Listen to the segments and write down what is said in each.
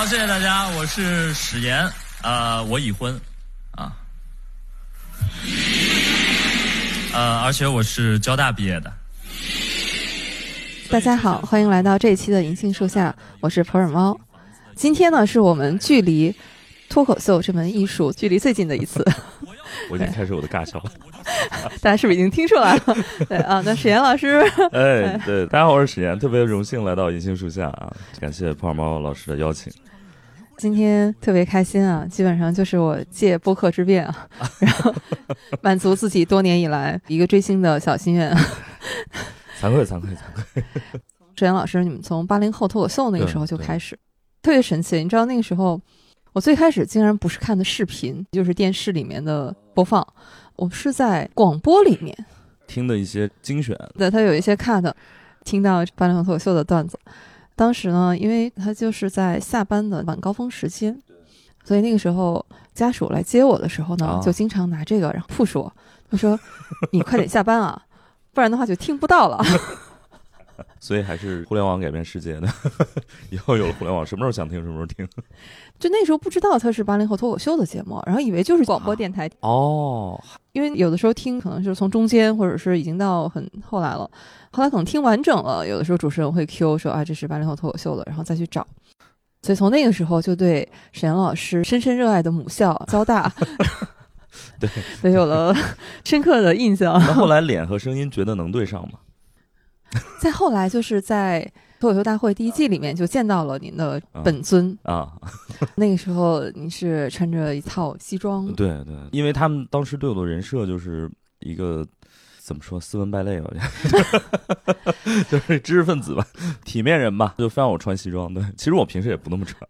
好，谢谢大家，我是史岩，啊，我已婚，啊，呃，而且我是交大毕业的。大家好，欢迎来到这一期的银杏树下，我是普洱猫。今天呢，是我们距离脱口秀这门艺术距离最近的一次。我已经开始我的尬笑了，大家是不是已经听出来了？对啊，那史岩老师，哎，对，大家好，我是史岩，特别荣幸来到银杏树下啊，感谢普洱猫老师的邀请。今天特别开心啊，基本上就是我借播客之便啊，然后满足自己多年以来一个追星的小心愿。惭愧，惭愧，惭愧。史岩老师，你们从八零后脱口秀那个时候就开始，特别神奇。你知道那个时候，我最开始竟然不是看的视频，就是电视里面的播放，我是在广播里面听的一些精选。对，他有一些 cut，听到八零后脱口秀的段子。当时呢，因为他就是在下班的晚高峰时间，所以那个时候家属来接我的时候呢，就经常拿这个然后 push 我，他说：“你快点下班啊，不然的话就听不到了。”所以还是互联网改变世界的，以后有了互联网，什么时候想听什么时候听。就那时候不知道它是八零后脱口秀的节目，然后以为就是广播电台哦。因为有的时候听可能就是从中间，或者是已经到很后来了，后来可能听完整了，有的时候主持人会 Q 说啊这是八零后脱口秀的，然后再去找。所以从那个时候就对沈阳老师深深热爱的母校交大，对，对有了 深刻的印象。那后来脸和声音觉得能对上吗？再后来就是在脱口秀大会第一季里面就见到了您的本尊啊，那个时候你是穿着一套西装，对对，因为他们当时对我的人设就是一个怎么说斯文败类吧，就是知识分子吧，体面人吧，就非让我穿西装。对，其实我平时也不那么穿，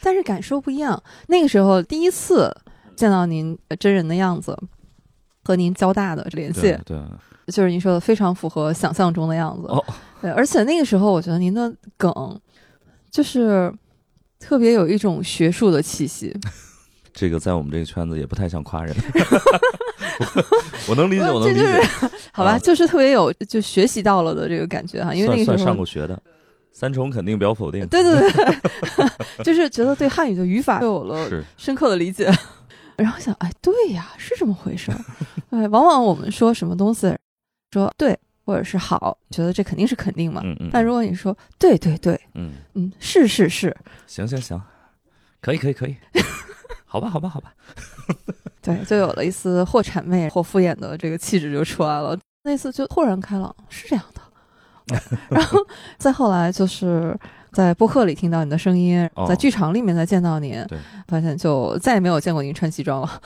但是感受不一样。那个时候第一次见到您真人的样子，和您交大的联系，对。就是您说的非常符合想象中的样子，对，而且那个时候我觉得您的梗，就是特别有一种学术的气息。这个在我们这个圈子也不太像夸人，我能理解，我能理解。好吧，就是特别有就学习到了的这个感觉哈，因为那个时候上过学的，三重肯定表否定。对对对，就是觉得对汉语的语法有了深刻的理解，然后想，哎，对呀，是这么回事儿。对，往往我们说什么东西。说对，或者是好，觉得这肯定是肯定嘛。嗯嗯。但如果你说对对对，嗯嗯，是是是，行行行，可以可以可以，好吧好吧好吧。对，就有了一丝或谄媚或敷衍的这个气质就出来了。那次就豁然开朗，是这样的。然后再后来就是。在播客里听到你的声音，在剧场里面再见到你，发现就再也没有见过您穿西装了。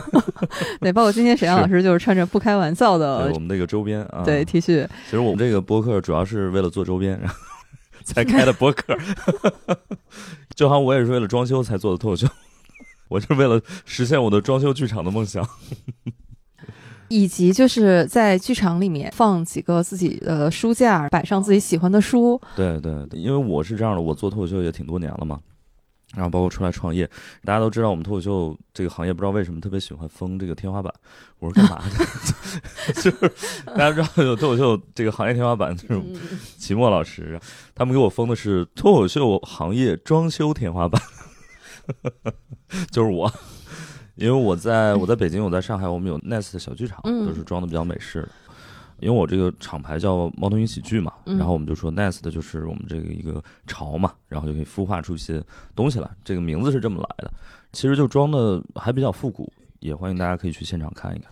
对，包括今天沈阳老师就是穿着不开玩笑的我们那个周边啊，对 T 恤。其实我们这个播客主要是为了做周边，然后才开的播客。就好像我也是为了装修才做的脱口秀，我是为了实现我的装修剧场的梦想。以及就是在剧场里面放几个自己的书架，摆上自己喜欢的书。对对，因为我是这样的，我做脱口秀也挺多年了嘛，然后包括出来创业，大家都知道我们脱口秀这个行业不知道为什么特别喜欢封这个天花板。我说干嘛的？就是大家知道有脱口秀这个行业天花板，就是齐墨老师，他们给我封的是脱口秀行业装修天花板，就是我。因为我在我在北京，我在上海，我们有 Nest 的小剧场，都是装的比较美式的。因为我这个厂牌叫猫头鹰喜剧嘛，然后我们就说 Nest 就是我们这个一个潮嘛，然后就可以孵化出一些东西来。这个名字是这么来的，其实就装的还比较复古，也欢迎大家可以去现场看一看。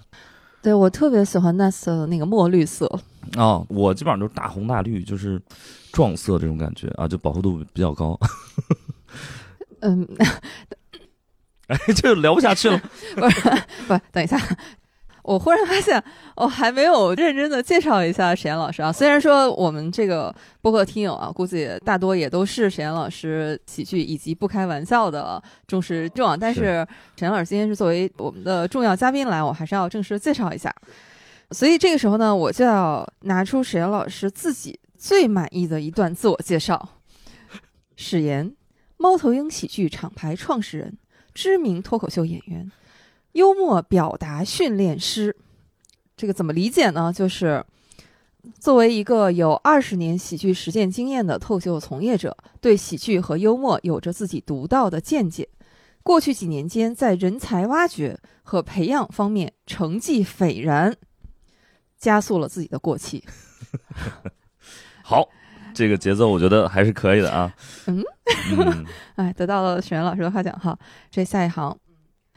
对我特别喜欢 Nest 的那个墨绿色哦，我基本上都是大红大绿，就是撞色这种感觉啊，就饱和度比较高。嗯。哎，就聊不下去了。不是，不，等一下，我忽然发现，我还没有认真的介绍一下沈岩老师啊。虽然说我们这个播客听友啊，估计大多也都是沈岩老师喜剧以及不开玩笑的忠实众啊，但是沈岩老师今天是作为我们的重要嘉宾来，我还是要正式介绍一下。所以这个时候呢，我就要拿出沈岩老师自己最满意的一段自我介绍：史岩，猫头鹰喜剧厂牌创始人。知名脱口秀演员，幽默表达训练师，这个怎么理解呢？就是作为一个有二十年喜剧实践经验的脱口秀从业者，对喜剧和幽默有着自己独到的见解。过去几年间，在人才挖掘和培养方面成绩斐然，加速了自己的过气。好，这个节奏我觉得还是可以的啊。嗯嗯，哎，得到了沈岩老师的夸奖哈。这下一行，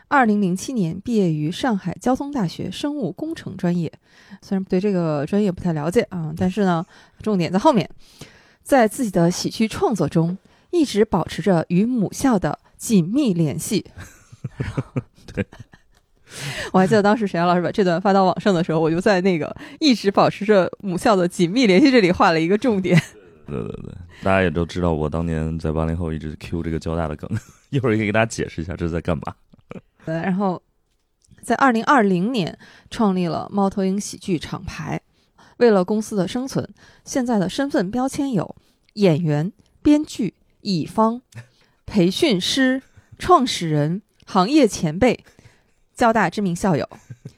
二零零七年毕业于上海交通大学生物工程专业，虽然对这个专业不太了解啊，但是呢，重点在后面，在自己的喜剧创作中，一直保持着与母校的紧密联系。对，我还记得当时沈阳老师把这段发到网上的时候，我就在那个一直保持着母校的紧密联系这里画了一个重点。对对对，大家也都知道，我当年在八零后一直 Q 这个交大的梗，一会儿也可以给大家解释一下这是在干嘛。对，然后在二零二零年创立了猫头鹰喜剧厂牌。为了公司的生存，现在的身份标签有演员、编剧、乙方、培训师、创始人、行业前辈、交大知名校友、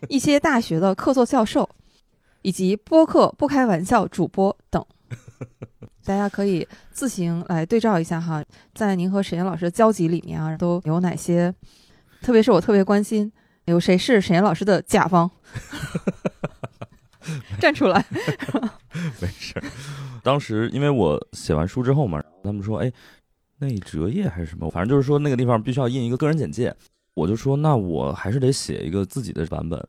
一些大学的客座教授，以及播客不开玩笑主播等。大家可以自行来对照一下哈，在您和沈岩老师的交集里面啊，都有哪些？特别是我特别关心，有谁是沈岩老师的甲方？站出来！没事儿，当时因为我写完书之后嘛，他们说，哎，那折页还是什么，反正就是说那个地方必须要印一个个人简介，我就说那我还是得写一个自己的版本，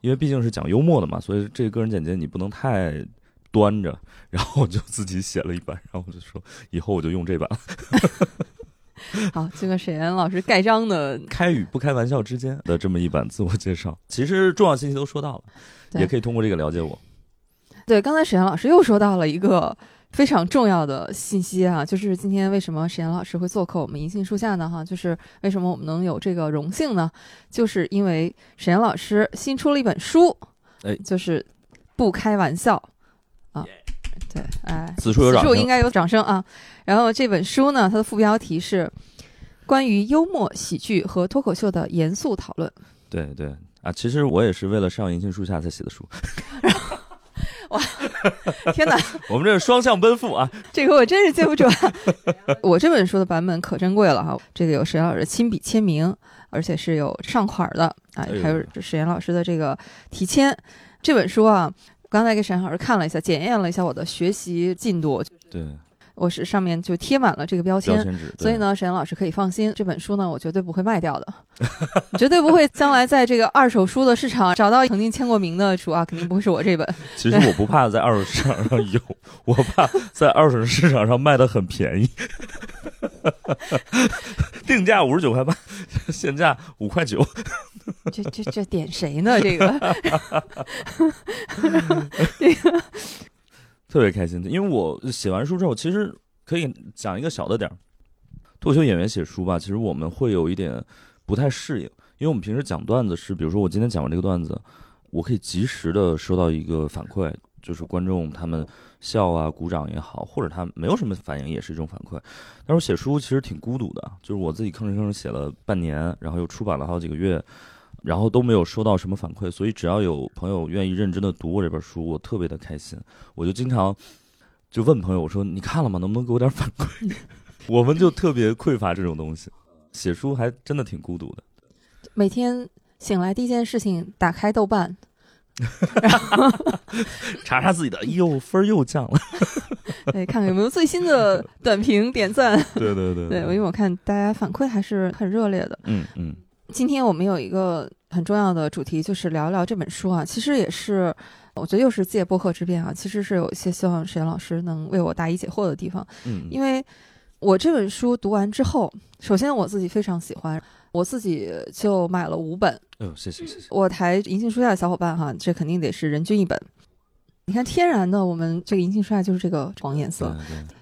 因为毕竟是讲幽默的嘛，所以这个个人简介你不能太端着，然后我就自己写了一版，然后我就说以后我就用这版。好，这个沈岩老师盖章的 开与不开玩笑之间的这么一版自我介绍，其实重要信息都说到了，也可以通过这个了解我。对，刚才沈岩老师又说到了一个非常重要的信息啊，就是今天为什么沈岩老师会做客我们银杏树下呢？哈，就是为什么我们能有这个荣幸呢？就是因为沈岩老师新出了一本书，哎，就是不开玩笑啊。对，哎，此处有掌声，应该有掌声啊。然后这本书呢，它的副标题是关于幽默、喜剧和脱口秀的严肃讨论。对对啊，其实我也是为了上银杏树下才写的书。哇，天哪！我们这是双向奔赴啊！这个我真是记不住。啊我这本书的版本可珍贵了哈，这个有沈老师亲笔签名，而且是有上款的啊，还有沈岩老师的这个题签。这本书啊。刚才给沈老师看了一下，检验了一下我的学习进度。对，我是上面就贴满了这个标签，所以呢，沈阳老师可以放心，这本书呢，我绝对不会卖掉的，绝对不会将来在这个二手书的市场找到曾经签过名的书啊，肯定不会是我这本。其实我不怕在二手市场上有，我怕在二手市场上卖的很便宜，定价五十九块八，现价五块九。这这这点谁呢？这个，这个特别开心，因为我写完书之后，其实可以讲一个小的点儿。脱口秀演员写书吧，其实我们会有一点不太适应，因为我们平时讲段子是，比如说我今天讲完这个段子，我可以及时的收到一个反馈，就是观众他们笑啊、鼓掌也好，或者他没有什么反应也是一种反馈。但是写书其实挺孤独的，就是我自己吭哧吭哧写了半年，然后又出版了好几个月。然后都没有收到什么反馈，所以只要有朋友愿意认真的读我这本书，我特别的开心。我就经常就问朋友，我说你看了吗？能不能给我点反馈？我们就特别匮乏这种东西，写书还真的挺孤独的。每天醒来第一件事情，打开豆瓣，查查自己的，哎呦分又降了。对，看看有没有最新的短评点赞。对对对，对，因为我看大家反馈还是很热烈的。嗯嗯。今天我们有一个很重要的主题，就是聊聊这本书啊。其实也是，我觉得又是借播客之便啊。其实是有一些希望沈老师能为我答疑解惑的地方。嗯，因为我这本书读完之后，首先我自己非常喜欢，我自己就买了五本。嗯，谢谢谢谢。我台银杏书下的小伙伴哈，这肯定得是人均一本。你看，天然的，我们这个银杏书下就是这个黄颜色。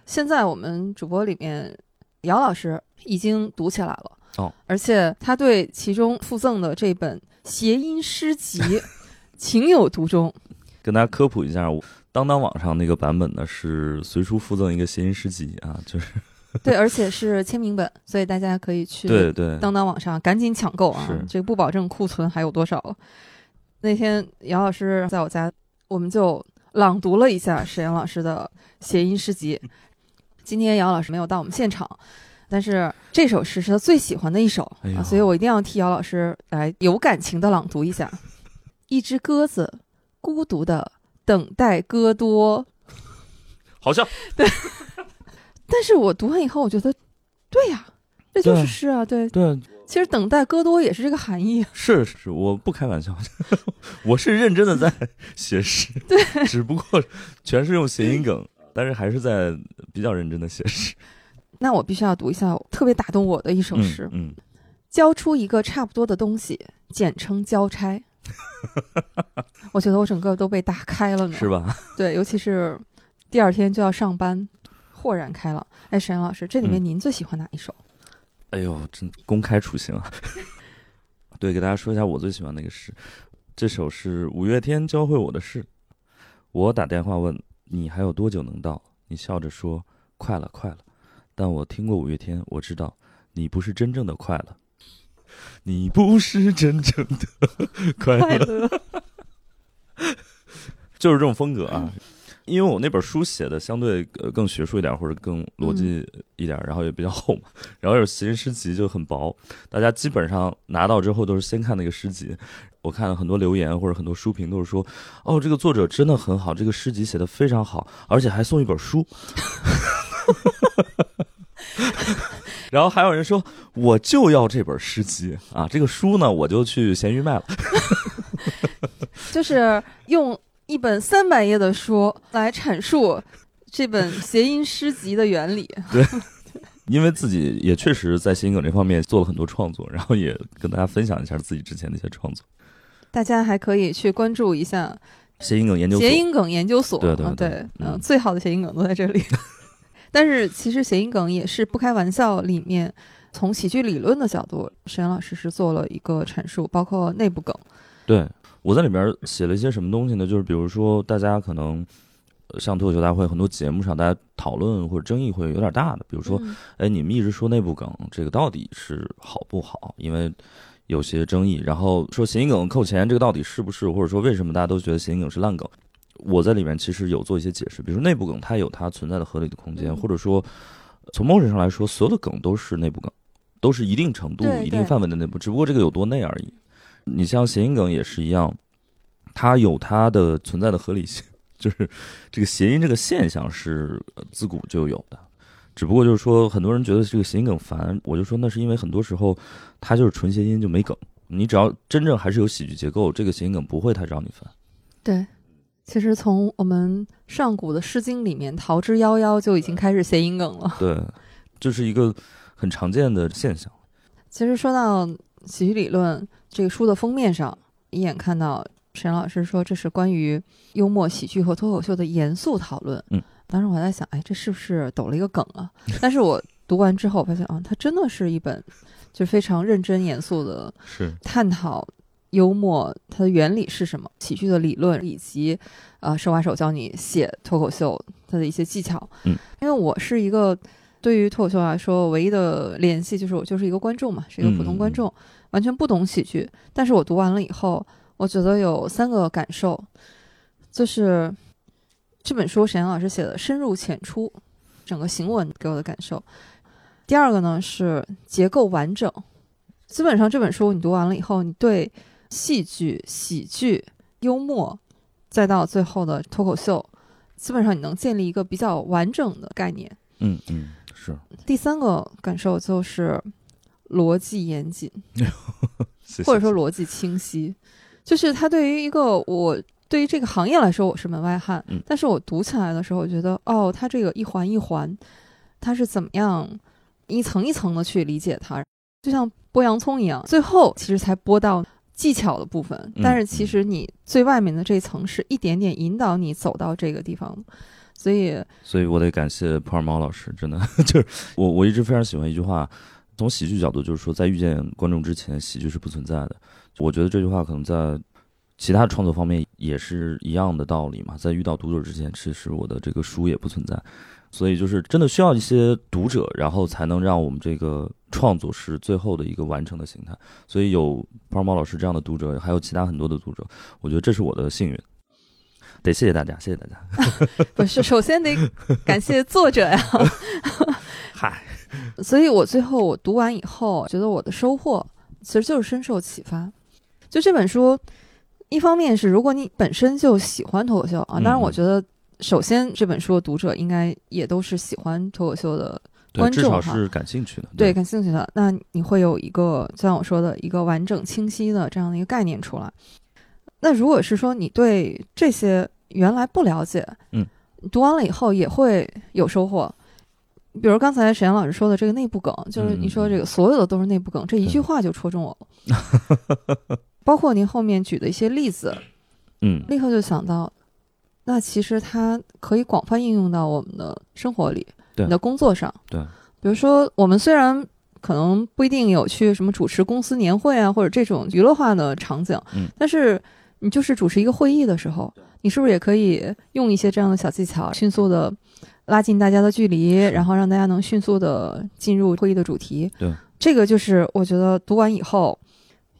现在我们主播里面，姚老师已经读起来了。哦，而且他对其中附赠的这本谐音诗集 情有独钟。跟大家科普一下，当当网上那个版本呢是随书附赠一个谐音诗集啊，就是 对，而且是签名本，所以大家可以去对对当当网上赶紧抢购啊！这个不保证库存还有多少。那天姚老师在我家，我们就朗读了一下沈阳老师的谐音诗集。今天姚老师没有到我们现场，但是这首诗是他最喜欢的一首、哎啊，所以我一定要替姚老师来有感情的朗读一下。一只鸽子孤独的等待歌多，好像但是我读完以后，我觉得，对呀，这就是诗啊，对，对，其实等待戈多也是这个含义。是是，我不开玩笑，我是认真的在写诗，对，只不过全是用谐音梗，但是还是在比较认真的写诗。那我必须要读一下特别打动我的一首诗。嗯，交出一个差不多的东西，简称交差。我觉得我整个都被打开了呢，嗯是？吧？对，尤其是第二天就要上班，豁然开朗。哎，沈阳老师，这里面嗯您最喜欢哪一首？哎呦，真公开处刑啊！对，给大家说一下我最喜欢的一个诗，这首是五月天教会我的事。我打电话问你还有多久能到，你笑着说快了，快了。但我听过五月天，我知道你不是真正的快乐，你不是真正的 快快乐，乐。就是这种风格啊。因为我那本书写的相对呃更学术一点，或者更逻辑一点，然后也比较厚嘛，然后有谐音诗集就很薄，大家基本上拿到之后都是先看那个诗集。我看了很多留言或者很多书评都是说，哦，这个作者真的很好，这个诗集写的非常好，而且还送一本书。然后还有人说，我就要这本诗集啊，这个书呢我就去闲鱼卖了。就是用一本三百页的书来阐述这本谐音诗集的原理。对因为自己也确实在谐音梗这方面做了很多创作，然后也跟大家分享一下自己之前的一些创作。大家还可以去关注一下谐音梗研究所谐，音梗研究所。对对对，嗯最好的谐音梗都在这里。但是其实谐音梗也是不开玩笑里面，从喜剧理论的角度，沈阳老师是做了一个阐述，包括内部梗。对我在里边写了一些什么东西呢？就是比如说，大家可能呃像脱口秀大会很多节目上，大家讨论或者争议会有点大的，比如说，嗯哎，你们一直说内部梗，这个到底是好不好？因为有些争议，然后说谐音梗扣钱，这个到底是不是？或者说为什么大家都觉得谐音梗是烂梗？我在里面其实有做一些解释，比如说内部梗它有它存在的合理的空间，嗯或者说从某种上来说，所有的梗都是内部梗，都是一定程度、一定范围的内部，只不过这个有多内而已。你像谐音梗也是一样，它有它的存在的合理性，就是这个谐音这个现象是呃自古就有的。只不过就是说，很多人觉得这个谐音梗烦，我就说那是因为很多时候它就是纯谐音就没梗。你只要真正还是有喜剧结构，这个谐音梗不会太招你烦。对，其实从我们上古的《诗经》里面，“桃之夭夭”就已经开始谐音梗了。对，这是一个很常见的现象。其实说到喜剧理论，这个书的封面上一眼看到沈老师说这是关于幽默、喜剧和脱口秀的严肃讨论。嗯，当时我还在想，哎，这是不是抖了一个梗啊？但是我读完之后发现，啊，它真的是一本就非常认真严肃的是，探讨幽默它的原理是什么，喜剧的理论，以及呃手把手教你写脱口秀它的一些技巧。嗯，因为我是一个对于脱口秀来说唯一的联系就是我就是一个观众嘛，是一个普通观众，完全不懂喜剧。但是我读完了以后，我觉得有三个感受，就是这本书沈阳老师写的深入浅出，整个行文给我的感受。第二个呢是结构完整，基本上这本书你读完了以后，你对戏剧、喜剧、幽默，再到最后的脱口秀，基本上你能建立一个比较完整的概念。嗯嗯，是，第三个感受就是逻辑严谨，谢谢或者说逻辑清晰，就是它对于一个我对于这个行业来说我是门外汉，嗯。但是我读起来的时候，我觉得哦，它这个一环一环，它是怎么样一层一层的去理解它，就像剥洋葱一样，最后其实才剥到技巧的部分，嗯但是其实你最外面的这层是一点点引导你走到这个地方，所以所以我得感谢普尔猫老师，真的 就是我我一直非常喜欢一句话，从喜剧角度就是说，在遇见观众之前，喜剧是不存在的。我觉得这句话可能在其他创作方面也是一样的道理嘛，在遇到读者之前，其实我的这个书也不存在。所以就是真的需要一些读者，然后才能让我们这个创作是最后的一个完成的形态。所以有胖猫老师这样的读者，还有其他很多的读者，我觉得这是我的幸运。得谢谢大家，谢谢大家。不是，首先得感谢作者呀。嗨，所以我最后我读完以后，觉得我的收获其实就是深受启发。就这本书，一方面是如果你本身就喜欢脱口秀啊，当然我觉得首先这本书的读者应该也都是喜欢脱口秀的观众哈，至少是感兴趣的。对，感兴趣的，那你会有一个就像我说的一个完整清晰的这样的一个概念出来。那如果是说你对这些原来不了解，嗯，读完了以后也会有收获。比如刚才沈阳老师说的这个内部梗，就是你说这个所有的都是内部梗，这一句话就戳中我了。包括您后面举的一些例子，嗯，立刻就想到，那其实它可以广泛应用到我们的生活里，你的工作上，对。比如说，我们虽然可能不一定有去什么主持公司年会啊，或者这种娱乐化的场景，嗯，但是你就是主持一个会议的时候，你是不是也可以用一些这样的小技巧，迅速的。拉近大家的距离，然后让大家能迅速的进入会议的主题。对，这个就是我觉得读完以后，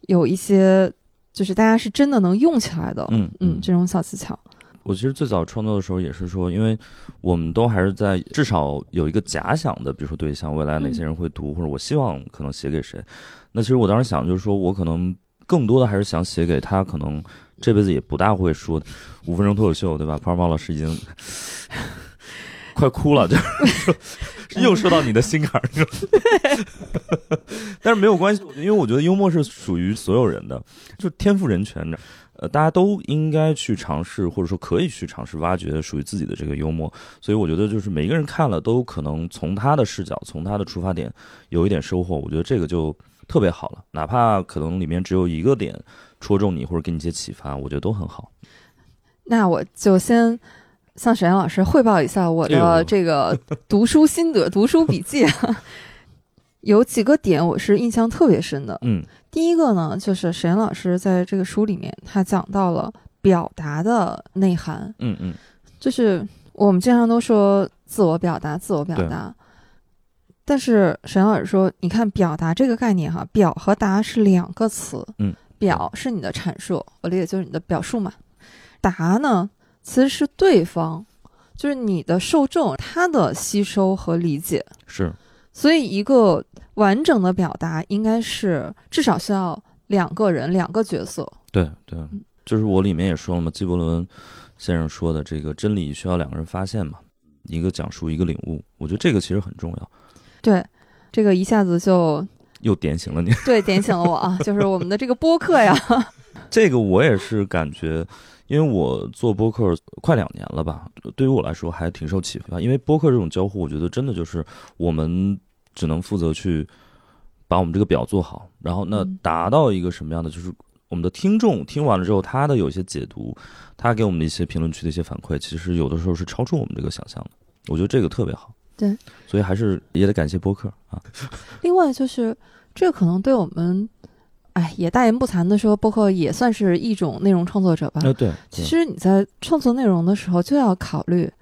有一些就是大家是真的能用起来的。嗯嗯，这种小技巧。我其实最早创作的时候也是说，因为我们都还是在至少有一个假想的，比如说对象，未来哪些人会读，或者我希望可能写给谁。那其实我当时想就是说，我可能更多的还是想写给他，可能这辈子也不大会说五分钟脱口秀，对吧？庞尔猫老师已经。快哭了，就是又说到你的心坎儿上。但是没有关系，因为我觉得幽默是属于所有人的，就天赋人权的。呃，大家都应该去尝试，或者说可以去尝试挖掘属于自己的这个幽默。所以我觉得，就是每一个人看了都可能从他的视角、从他的出发点有一点收获。我觉得这个就特别好了，哪怕可能里面只有一个点戳中你，或者给你一些启发，我觉得都很好。那我就先。向沈阳老师汇报一下我的这个读书心得、读书笔记啊，有几个点我是印象特别深的。嗯，第一个呢，就是沈阳老师在这个书里面，他讲到了表达的内涵。嗯嗯，就是我们经常都说自我表达、自我表达，但是沈老师说，你看表达这个概念哈，表和达是两个词。嗯，表是你的阐述，我理解就是你的表述嘛。达呢？其实是对方，就是你的受众，他的吸收和理解是，所以一个完整的表达应该是至少需要两个人，两个角色。对对，就是我里面也说了嘛，纪伯伦先生说的这个真理需要两个人发现嘛，一个讲述，一个领悟。我觉得这个其实很重要。对，这个一下子就 又点醒了你。对，点醒了我啊，就是我们的这个播客呀。这个我也是感觉。因为我做播客快两年了吧，对于我来说还挺受启发。因为播客这种交互，我觉得真的就是我们只能负责去把我们这个表做好，然后那达到一个什么样的，就是我们的听众听完了之后，他的有一些解读，他给我们的一些评论区的一些反馈，其实有的时候是超出我们这个想象的。我觉得这个特别好。对，所以还是也得感谢播客啊。另外就是，这可能对我们。哎，也大言不惭的说，播客也算是一种内容创作者吧。呃，对。其实你在创作内容的时候，就要考虑，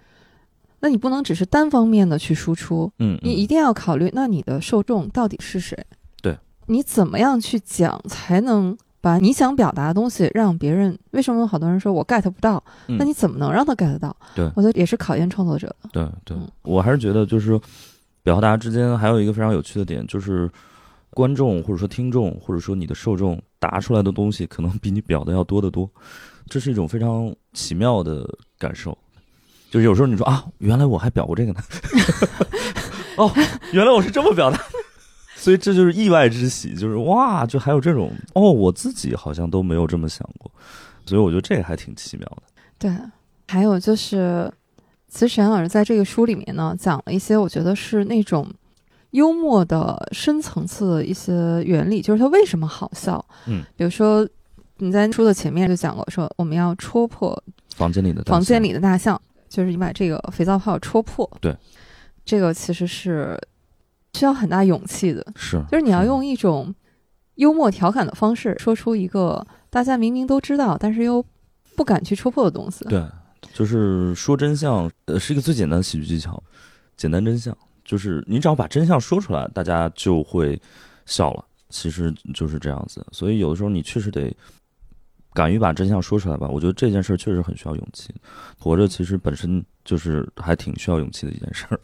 那你不能只是单方面的去输出，嗯，你一定要考虑，那你的受众到底是谁？对。你怎么样去讲，才能把你想表达的东西让别人？为什么好多人说我 get 不到？那你怎么能让他 get 到？对，我觉得也是考验创作者的。对对，我还是觉得就是表达之间还有一个非常有趣的点，就是。观众或者说听众或者说你的受众答出来的东西，可能比你表的要多得多，这是一种非常奇妙的感受。就是有时候你说啊，原来我还表过这个呢，哦，原来我是这么表达，所以这就是意外之喜，就是哇，就还有这种哦，我自己好像都没有这么想过，所以我觉得这个还挺奇妙的。对，还有就是，其实沈老师在这个书里面呢，讲了一些我觉得是那种。幽默的深层次的一些原理，就是它为什么好笑。嗯，比如说你在书的前面就讲过，说我们要戳破房间里的房间里的大象，就是你把这个肥皂泡戳破。对，这个其实是需要很大勇气的。是，就是你要用一种幽默调侃的方式，说出一个大家明明都知道，但是又不敢去戳破的东西。对，就是说真相，呃，是一个最简单的喜剧技巧，简单真相。就是你只要把真相说出来，大家就会笑了。其实就是这样子，所以有的时候你确实得敢于把真相说出来吧。我觉得这件事儿确实很需要勇气。活着其实本身就是还挺需要勇气的一件事儿。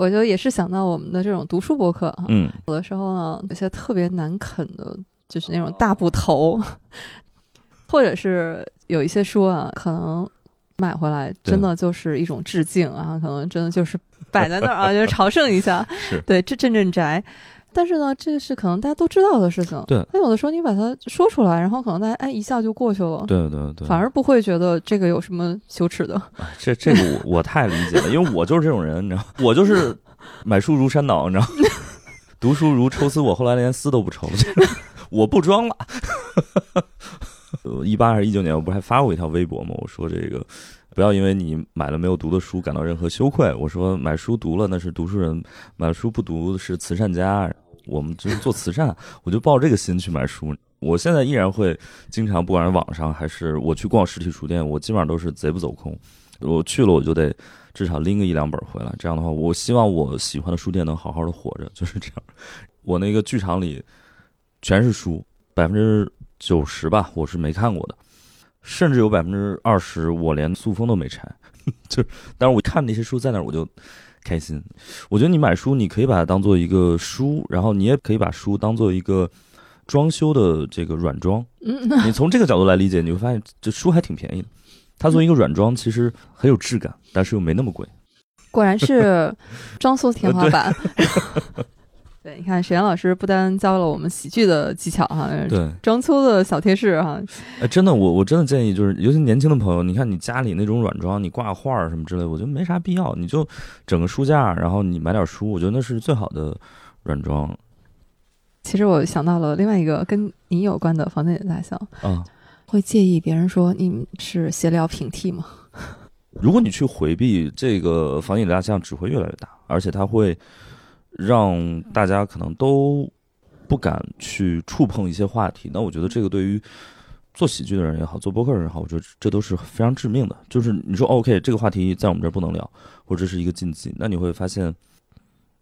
我就也是想到我们的这种读书博客哈，嗯，有的时候呢，有些特别难啃的，就是那种大部头，或者是有一些书啊，可能买回来真的就是一种致敬啊，可能真的就是摆在那儿啊，就是朝圣一下，对，这镇镇宅。但是呢，这是可能大家都知道的事情。对那有的时候你把它说出来，然后可能大家哎一下就过去了，对对对，反而不会觉得这个有什么羞耻的。哎这这个我 我太理解了，因为我就是这种人，你知道，我就是买书如山倒，你知道，读书如抽丝，我后来连丝都不抽了，我不装了。一八还是一九年，我不是还发过一条微博吗？我说这个不要因为你买了没有读的书感到任何羞愧。我说买书读了那是读书人，买了书不读是慈善家。我们就是做慈善，我就抱这个心去买书。我现在依然会经常，不管是网上还是我去逛实体书店，我基本上都是贼不走空。我去了，我就得至少拎个一两本回来。这样的话，我希望我喜欢的书店能好好的活着，就是这样。我那个剧场里全是书，百分之九十吧，我是没看过的，甚至有百分之二十我连塑封都没拆。就是，但是我看那些书在那儿，我就开心。我觉得你买书，你可以把它当做一个书，然后你也可以把书当做一个装修的这个软装。嗯，你从这个角度来理解，你会发现这书还挺便宜的。它作为一个软装，其实很有质感，但是又没那么贵。果然是装修天花板。对，你看沈阳老师不单教了我们喜剧的技巧哈，对，装修的小贴士哈。哎，真的，我我真的建议，就是尤其年轻的朋友，你看你家里那种软装，你挂画儿什么之类，我觉得没啥必要，你就整个书架，然后你买点书，我觉得那是最好的软装。其实我想到了另外一个跟你有关的房间里的大小啊，会介意别人说你是闲聊平替吗？如果你去回避这个房间里大象，只会越来越大，而且它会让大家可能都不敢去触碰一些话题。那我觉得这个对于做喜剧的人也好，做播客的人也好，我觉得这都是非常致命的。就是你说 OK，这个话题在我们这儿不能聊，或者是一个禁忌，那你会发现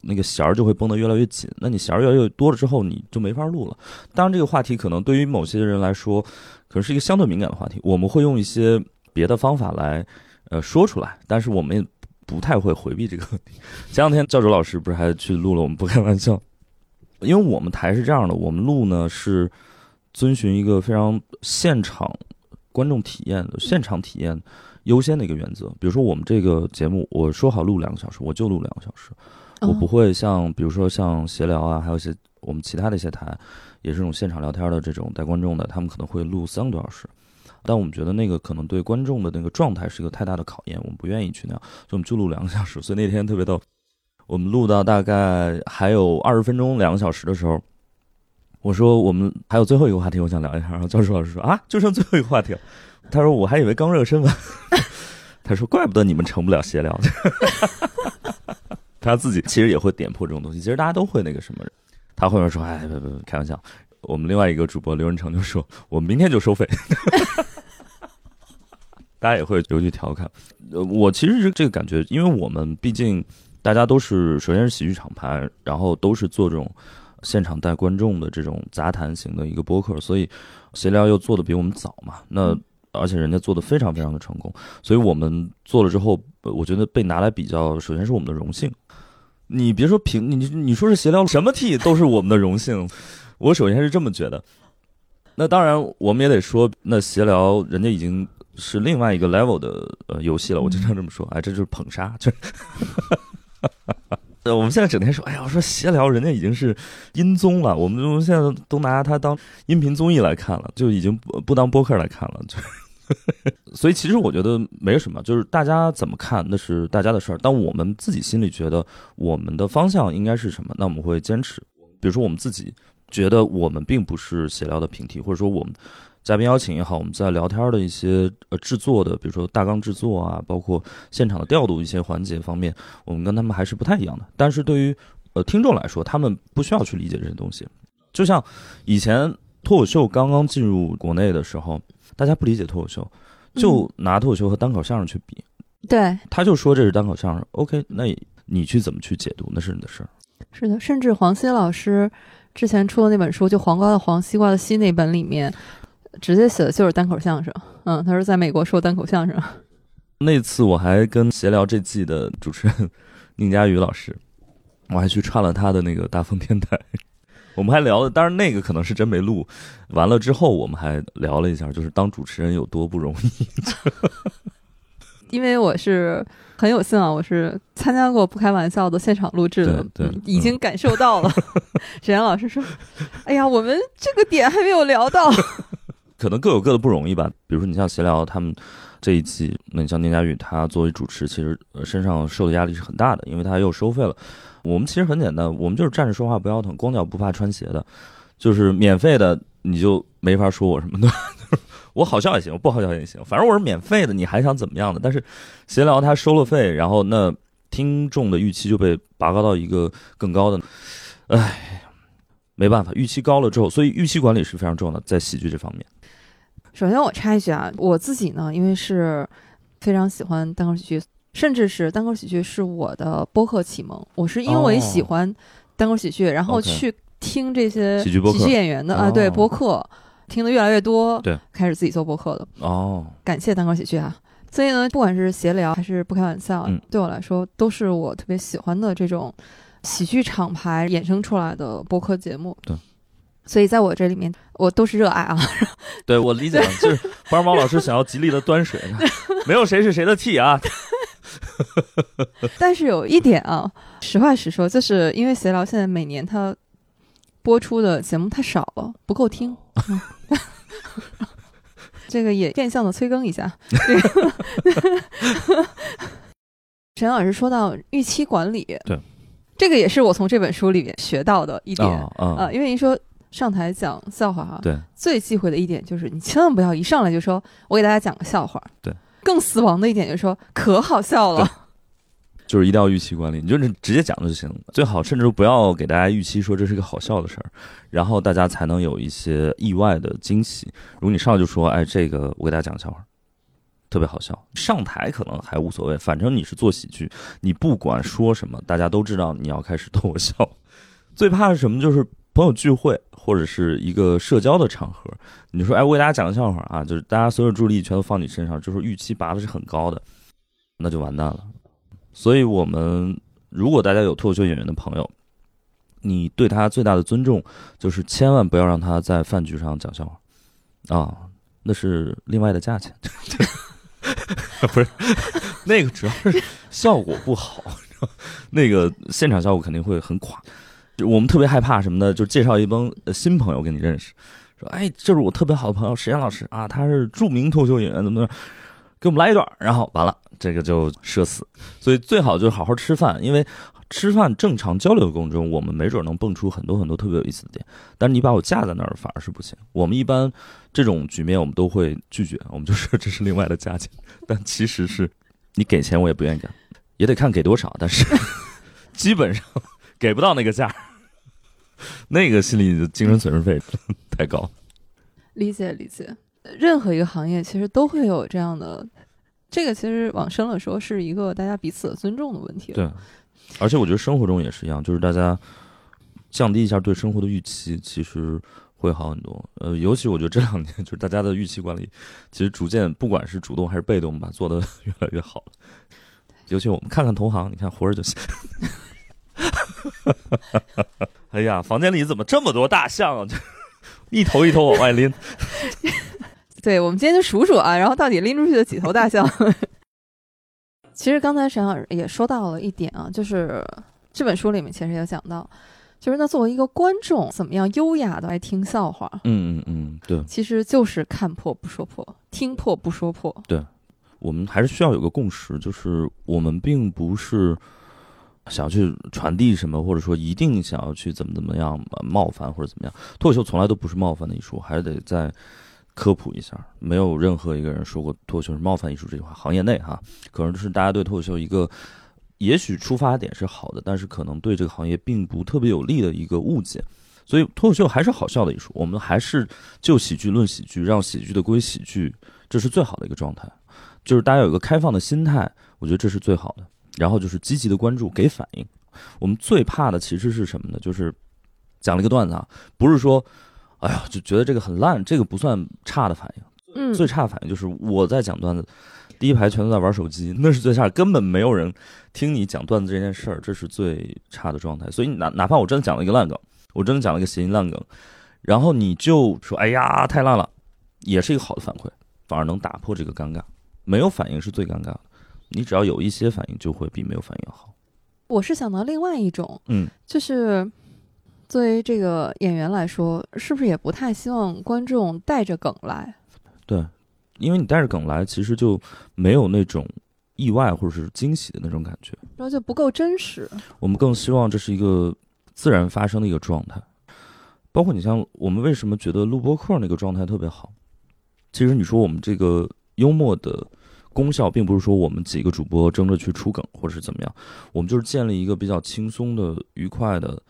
那个弦儿就会绷得越来越紧。那你弦儿越来越多了之后，你就没法录了。当然，这个话题可能对于某些人来说，可能是一个相对敏感的话题，我们会用一些别的方法来。呃，说出来，但是我们也不太会回避这个问题。前两天教主老师不是还去录了我们不开玩笑，因为我们台是这样的，我们录呢是遵循一个非常现场观众体验的现场体验优先的一个原则。比如说我们这个节目，我说好录两个小时，我就录两个小时，我不会像比如说像闲聊啊，还有一些我们其他的一些台，也是这种现场聊天的这种带观众的，他们可能会录三个多小时。但我们觉得那个可能对观众的那个状态是一个太大的考验，我们不愿意去那样，所以我们就录两个小时。所以那天特别逗，我们录到大概还有二十分钟、两个小时的时候，我说我们还有最后一个话题，我想聊一下。然后教授老师说啊，就剩最后一个话题了。他说我还以为刚热身完。他说怪不得你们成不了闲聊。他自己其实也会点破这种东西，其实大家都会那个什么。他后面说哎，不不不，开玩笑。我们另外一个主播刘仁成就说：“我明天就收费。”大家也会有句调侃。呃，我其实是这个感觉，因为我们毕竟大家都是首先是喜剧厂牌，然后都是做这种现场带观众的这种杂谈型的一个播客，所以闲聊又做的比我们早嘛。那而且人家做的非常非常的成功，所以我们做了之后，我觉得被拿来比较，首先是我们的荣幸。你别说评你你说是闲聊什么替都是我们的荣幸。我首先是这么觉得，那当然我们也得说，那闲聊人家已经是另外一个 level 的呃游戏了。我经常这么说，哎，这就是捧杀，就，呃，我们现在整天说，哎呀，我说闲聊人家已经是音综了，我们我们现在都拿它当音频综艺来看了，就已经不不当播客来看了。就，所以其实我觉得没什么，就是大家怎么看那是大家的事儿，但我们自己心里觉得我们的方向应该是什么，那我们会坚持。比如说我们自己。觉得我们并不是闲聊的平替，或者说我们嘉宾邀请也好，我们在聊天的一些呃制作的，比如说大纲制作啊，包括现场的调度一些环节方面，我们跟他们还是不太一样的。但是对于呃听众来说，他们不需要去理解这些东西。就像以前脱口秀刚刚进入国内的时候，大家不理解脱口秀，就拿脱口秀和单口相声去比，对，他就说这是单口相声，OK，那你去怎么去解读那是你的事儿。是的，甚至黄西老师。之前出的那本书，就黄瓜的黄，西瓜的西那本里面，直接写的就是单口相声。嗯，他说在美国说单口相声。那次我还跟闲聊这季的主持人宁佳宇老师，我还去串了他的那个大风天台，我们还聊了，当然那个可能是真没录。完了之后，我们还聊了一下，就是当主持人有多不容易。因为我是很有幸啊，我是参加过不开玩笑的现场录制的，对对已经感受到了。沈阳老师说：“哎呀，我们这个点还没有聊到。”可能各有各的不容易吧。比如说，你像闲聊他们这一期，那你像宁佳宇，他作为主持，其实身上受的压力是很大的，因为他又收费了。我们其实很简单，我们就是站着说话不腰疼，光脚不怕穿鞋的，就是免费的，你就没法说我什么的。我好笑也行，不好笑也行，反正我是免费的，你还想怎么样的？但是闲聊他收了费，然后那听众的预期就被拔高到一个更高的，哎，没办法，预期高了之后，所以预期管理是非常重要的，在喜剧这方面。首先我插一句啊，我自己呢，因为是非常喜欢单口喜剧，甚至是单口喜剧是我的播客启蒙。我是因为喜欢单口喜剧，然后去听这些喜剧播喜剧演员的啊，对播客。听的越来越多，对，开始自己做播客了。哦，感谢单口喜剧啊！所以呢，不管是闲聊还是不开玩笑，嗯，对我来说都是我特别喜欢的这种喜剧厂牌衍生出来的播客节目。对，所以在我这里面，我都是热爱啊。对我理解，就是帮毛老师想要极力的端水，没有谁是谁的 T 啊。但是有一点啊，实话实说，就是因为闲聊现在每年它播出的节目太少了，不够听。这个也变相的催更一下。陈老师说到预期管理，对，这个也是我从这本书里面学到的一点啊。因为您说上台讲笑话哈，对，最忌讳的一点就是你千万不要一上来就说我给大家讲个笑话，对，更死亡的一点就是说可好笑了。就是一定要预期管理，你就是直接讲就行，最好甚至不要给大家预期说这是个好笑的事儿，然后大家才能有一些意外的惊喜。如果你上来就说，哎，这个我给大家讲个笑话，特别好笑，上台可能还无所谓，反正你是做喜剧，你不管说什么，大家都知道你要开始逗我笑。最怕是什么？就是朋友聚会或者是一个社交的场合，你说，哎，我给大家讲个笑话啊，就是大家所有注意力全都放你身上，就是预期拔的是很高的，那就完蛋了。所以，我们如果大家有脱口秀演员的朋友，你对他最大的尊重就是千万不要让他在饭局上讲笑话，啊，那是另外的价钱，不是 那个主要是效果不好，那个现场效果肯定会很垮。我们特别害怕什么呢？就介绍一帮新朋友跟你认识，说，哎，这是我特别好的朋友石岩老师啊，他是著名脱口秀演员，怎么怎么，给我们来一段，然后完了。这个就社死，所以最好就好好吃饭，因为吃饭正常交流的过程中，我们没准能蹦出很多很多特别有意思的点。但是你把我架在那儿，反而是不行。我们一般这种局面，我们都会拒绝，我们就说这是另外的价钱。但其实是你给钱，我也不愿意干，也得看给多少。但是基本上给不到那个价，那个心理的精神损失费太高。理解理解，任何一个行业其实都会有这样的。这个其实往深了说，是一个大家彼此尊重的问题。对，而且我觉得生活中也是一样，就是大家降低一下对生活的预期，其实会好很多。呃，尤其我觉得这两年，就是大家的预期管理，其实逐渐不管是主动还是被动吧，做的 越来越好了。尤其我们看看同行，你看活着就行。哎呀，房间里怎么这么多大象啊？一头一头往外拎。对，我们今天就数数啊，然后到底拎出去的几头大象？其实刚才沈老师也说到了一点啊，就是这本书里面其实也讲到，就是那作为一个观众，怎么样优雅的来听笑话？嗯嗯嗯，对，其实就是看破不说破，听破不说破。对，我们还是需要有个共识，就是我们并不是想要去传递什么，或者说一定想要去怎么怎么样冒犯或者怎么样。脱口秀从来都不是冒犯的一说，还是得在。科普一下，没有任何一个人说过脱口秀是冒犯艺术这句话。行业内哈，可能就是大家对脱口秀一个，也许出发点是好的，但是可能对这个行业并不特别有利的一个误解。所以脱口秀还是好笑的艺术，我们还是就喜剧论喜剧，让喜剧的归喜剧，这是最好的一个状态。就是大家有一个开放的心态，我觉得这是最好的。然后就是积极的关注，给反应。我们最怕的其实是什么呢？就是讲了一个段子啊，不是说。哎呀，就觉得这个很烂，这个不算差的反应。嗯，最差的反应就是我在讲段子，第一排全都在玩手机，那是最差，根本没有人听你讲段子这件事儿，这是最差的状态。所以哪哪怕我真的讲了一个烂梗，我真的讲了一个谐音烂梗，然后你就说哎呀太烂了，也是一个好的反馈，反而能打破这个尴尬。没有反应是最尴尬的，你只要有一些反应，就会比没有反应要好。我是想到另外一种，嗯，就是作为这个演员来说，是不是也不太希望观众带着梗来？对，因为你带着梗来，其实就没有那种意外或者是惊喜的那种感觉，然后就不够真实。我们更希望这是一个自然发生的一个状态。包括你像我们为什么觉得录播课那个状态特别好？其实你说我们这个幽默的功效，并不是说我们几个主播争着去出梗或者是怎么样，我们就是建立一个比较轻松的、愉快的、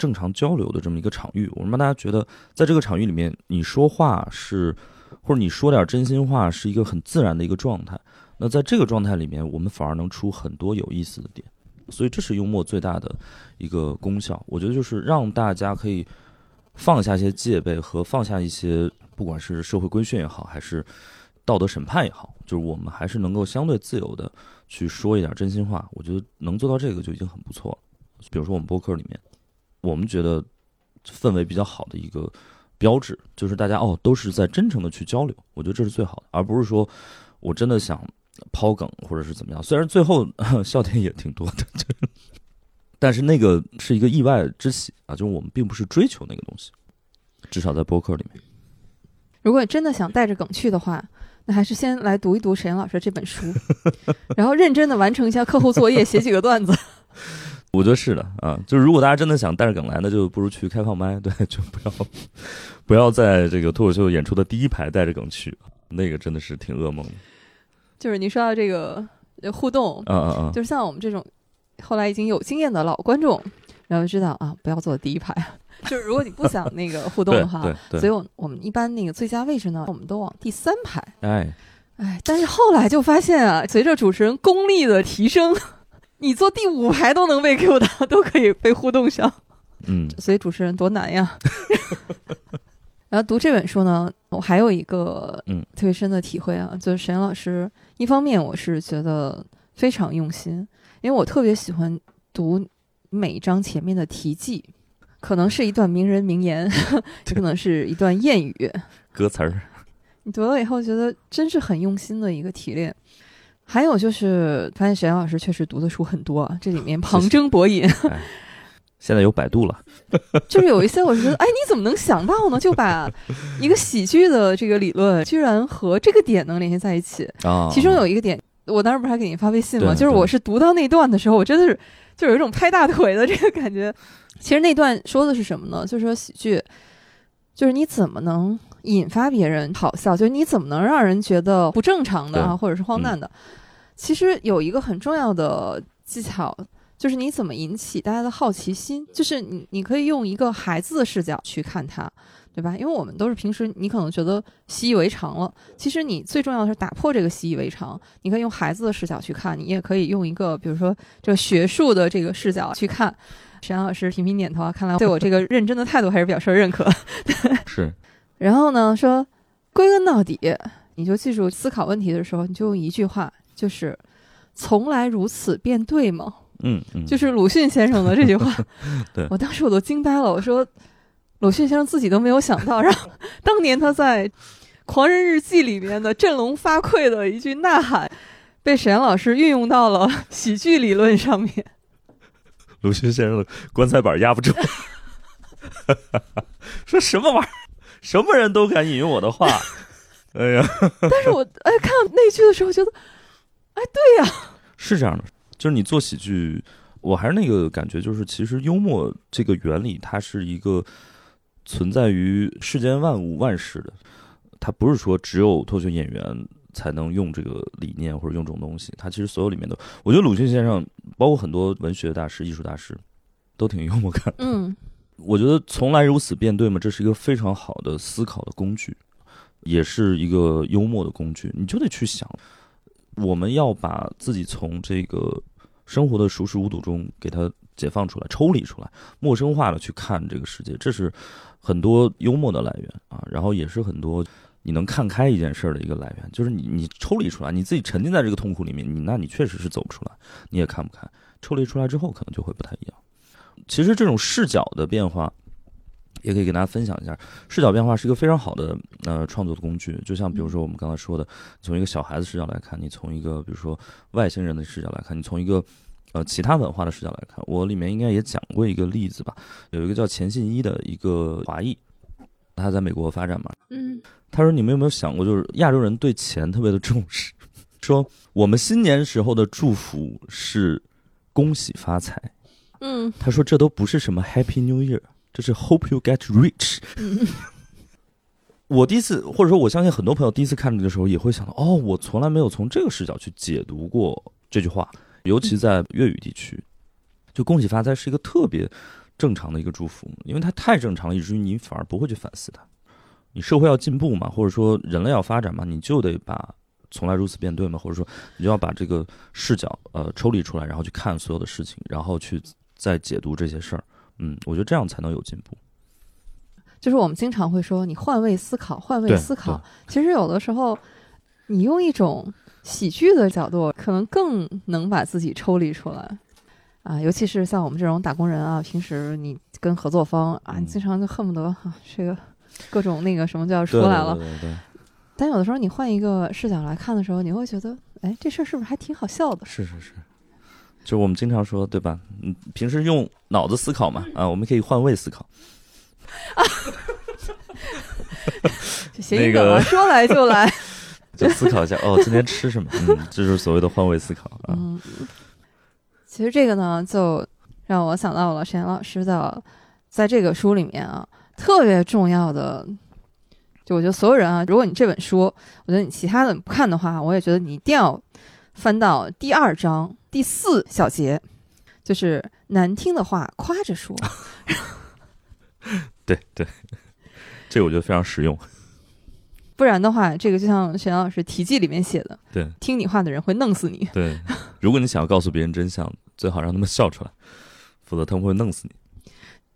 正常交流的这么一个场域。我们让大家觉得，在这个场域里面，你说话是。或者你说点真心话是一个很自然的一个状态，那在这个状态里面，我们反而能出很多有意思的点，所以这是幽默最大的一个功效。我觉得就是让大家可以放下一些戒备和放下一些，不管是社会规训也好，还是道德审判也好，就是我们还是能够相对自由的去说一点真心话。我觉得能做到这个就已经很不错了。比如说我们播客里面，我们觉得氛围比较好的一个。标志就是大家哦都是在真诚的去交流，我觉得这是最好的，而不是说我真的想抛梗或者是怎么样。虽然最后笑点也挺多的，但是那个是一个意外之喜啊，就是我们并不是追求那个东西，至少在播客里面。如果真的想带着梗去的话，那还是先来读一读沈阳老师这本书，然后认真的完成一下课后作业，写几个段子。我觉得是的啊，就是如果大家真的想带着梗来，那就不如去开放麦，对，就不要不要在这个脱口秀演出的第一排带着梗去，那个真的是挺噩梦的。就是你说到这个互动，嗯嗯嗯，就是像我们这种后来已经有经验的老观众，然后知道啊，不要坐第一排。就是如果你不想那个互动的话，对，所以我我们一般那个最佳位置呢，我们都往第三排。哎哎，但是后来就发现啊，随着主持人功力的提升。你坐第五排都能被 Q 到，都可以被互动上。嗯，所以主持人多难呀。然后读这本书呢，我还有一个嗯特别深的体会啊，就是沈老师，一方面我是觉得非常用心，因为我特别喜欢读每一章前面的题记，可能是一段名人名言，也 可能是一段谚语、歌词儿。你读了以后，觉得真是很用心的一个提炼。还有就是，发现沈阳老师确实读的书很多啊，这里面 旁征博引。现在有百度了，就是有一些我觉得，哎，你怎么能想到呢？就把一个喜剧的这个理论，居然和这个点能联系在一起啊！其中有一个点，我当时不是还给你发微信吗？就是我是读到那段的时候，我真的是就有一种拍大腿的这个感觉。其实那段说的是什么呢？就是说喜剧，就是你怎么能。引发别人好笑，就是你怎么能让人觉得不正常的，或者是荒诞的？其实有一个很重要的技巧，就是你怎么引起大家的好奇心。就是你，你可以用一个孩子的视角去看它，对吧？因为我们都是平时你可能觉得习以为常了，其实你最重要的是打破这个习以为常。你可以用孩子的视角去看，你也可以用一个比如说这个学术的这个视角去看。沈阳老师频频点头啊，看来对我这个认真的态度还是表示认可。是。然后呢？说归根到底，你就记住思考问题的时候，你就用一句话，就是“从来如此便对吗？”嗯嗯，就是鲁迅先生的这句话。对我当时我都惊呆了，我说鲁迅先生自己都没有想到，让 当年他在《狂人日记》里面的振聋发聩的一句呐喊，被沈阳老师运用到了喜剧理论上面。鲁迅先生的棺材板压不住，说什么玩意儿？什么人都敢引用我的话，哎呀！但是我哎看到那句的时候，觉得，哎，对呀，是这样的，就是你做喜剧，我还是那个感觉，就是其实幽默这个原理，它是一个存在于世间万物万事的，它不是说只有脱口秀演员才能用这个理念或者用这种东西，它其实所有里面都，我觉得鲁迅先生，包括很多文学大师、艺术大师，都挺幽默感。嗯。我觉得从来如此便对嘛？这是一个非常好的思考的工具，也是一个幽默的工具。你就得去想，我们要把自己从这个生活的熟视无睹中给它解放出来、抽离出来、陌生化的去看这个世界，这是很多幽默的来源啊，然后也是很多你能看开一件事儿的一个来源，就是你你抽离出来，你自己沉浸在这个痛苦里面，你那你确实是走不出来，你也看不开，抽离出来之后可能就会不太一样。其实这种视角的变化。也可以给大家分享一下，视角变化是一个非常好的呃创作的工具。就像比如说我们刚才说的，从一个小孩子视角来看，你从一个比如说外星人的视角来看，你从一个呃其他文化的视角来看，我里面应该也讲过一个例子吧。有一个叫钱信一的一个华裔，他在美国发展嘛，嗯，他说你们有没有想过，就是亚洲人对钱特别的重视，说我们新年时候的祝福是恭喜发财，嗯，他说这都不是什么 Happy New Year。这是 Hope you get rich。我第一次，或者说我相信很多朋友第一次看这个时候，也会想到，哦，我从来没有从这个视角去解读过这句话，尤其在粤语地区，就恭喜发财是一个特别正常的一个祝福，因为它太正常了，以至于你反而不会去反思它。你社会要进步嘛，或者说人类要发展嘛，你就得把从来如此便对嘛，或者说你就要把这个视角呃抽离出来，然后去看所有的事情，然后去再解读这些事儿。嗯，我觉得这样才能有进步。就是我们经常会说，你换位思考，换位思考。其实有的时候，你用一种喜剧的角度，可能更能把自己抽离出来啊。尤其是像我们这种打工人啊，平时你跟合作方啊，你经常就恨不得啊，这个各种那个什么就要出来了。对对对。但有的时候，你换一个视角来看的时候，你会觉得，哎，这事儿是不是还挺好笑的？是是是。就我们经常说，对吧？嗯，平时用脑子思考嘛，啊，我们可以换位思考。啊，谐音梗，说来就来，就思考一下哦，今天吃什么？嗯，这就是所谓的换位思考啊。嗯，其实这个呢，就让我想到了沈岩老师的，在这个书里面啊，特别重要的，就我觉得所有人啊，如果你这本书，我觉得你其他的不看的话，我也觉得你一定要翻到第二章。第四小节，就是难听的话夸着说。对对，这个我觉得非常实用。不然的话，这个就像沈阳老师题记里面写的，对，听你话的人会弄死你。对，如果你想要告诉别人真相，最好让他们笑出来，否则他们会弄死你。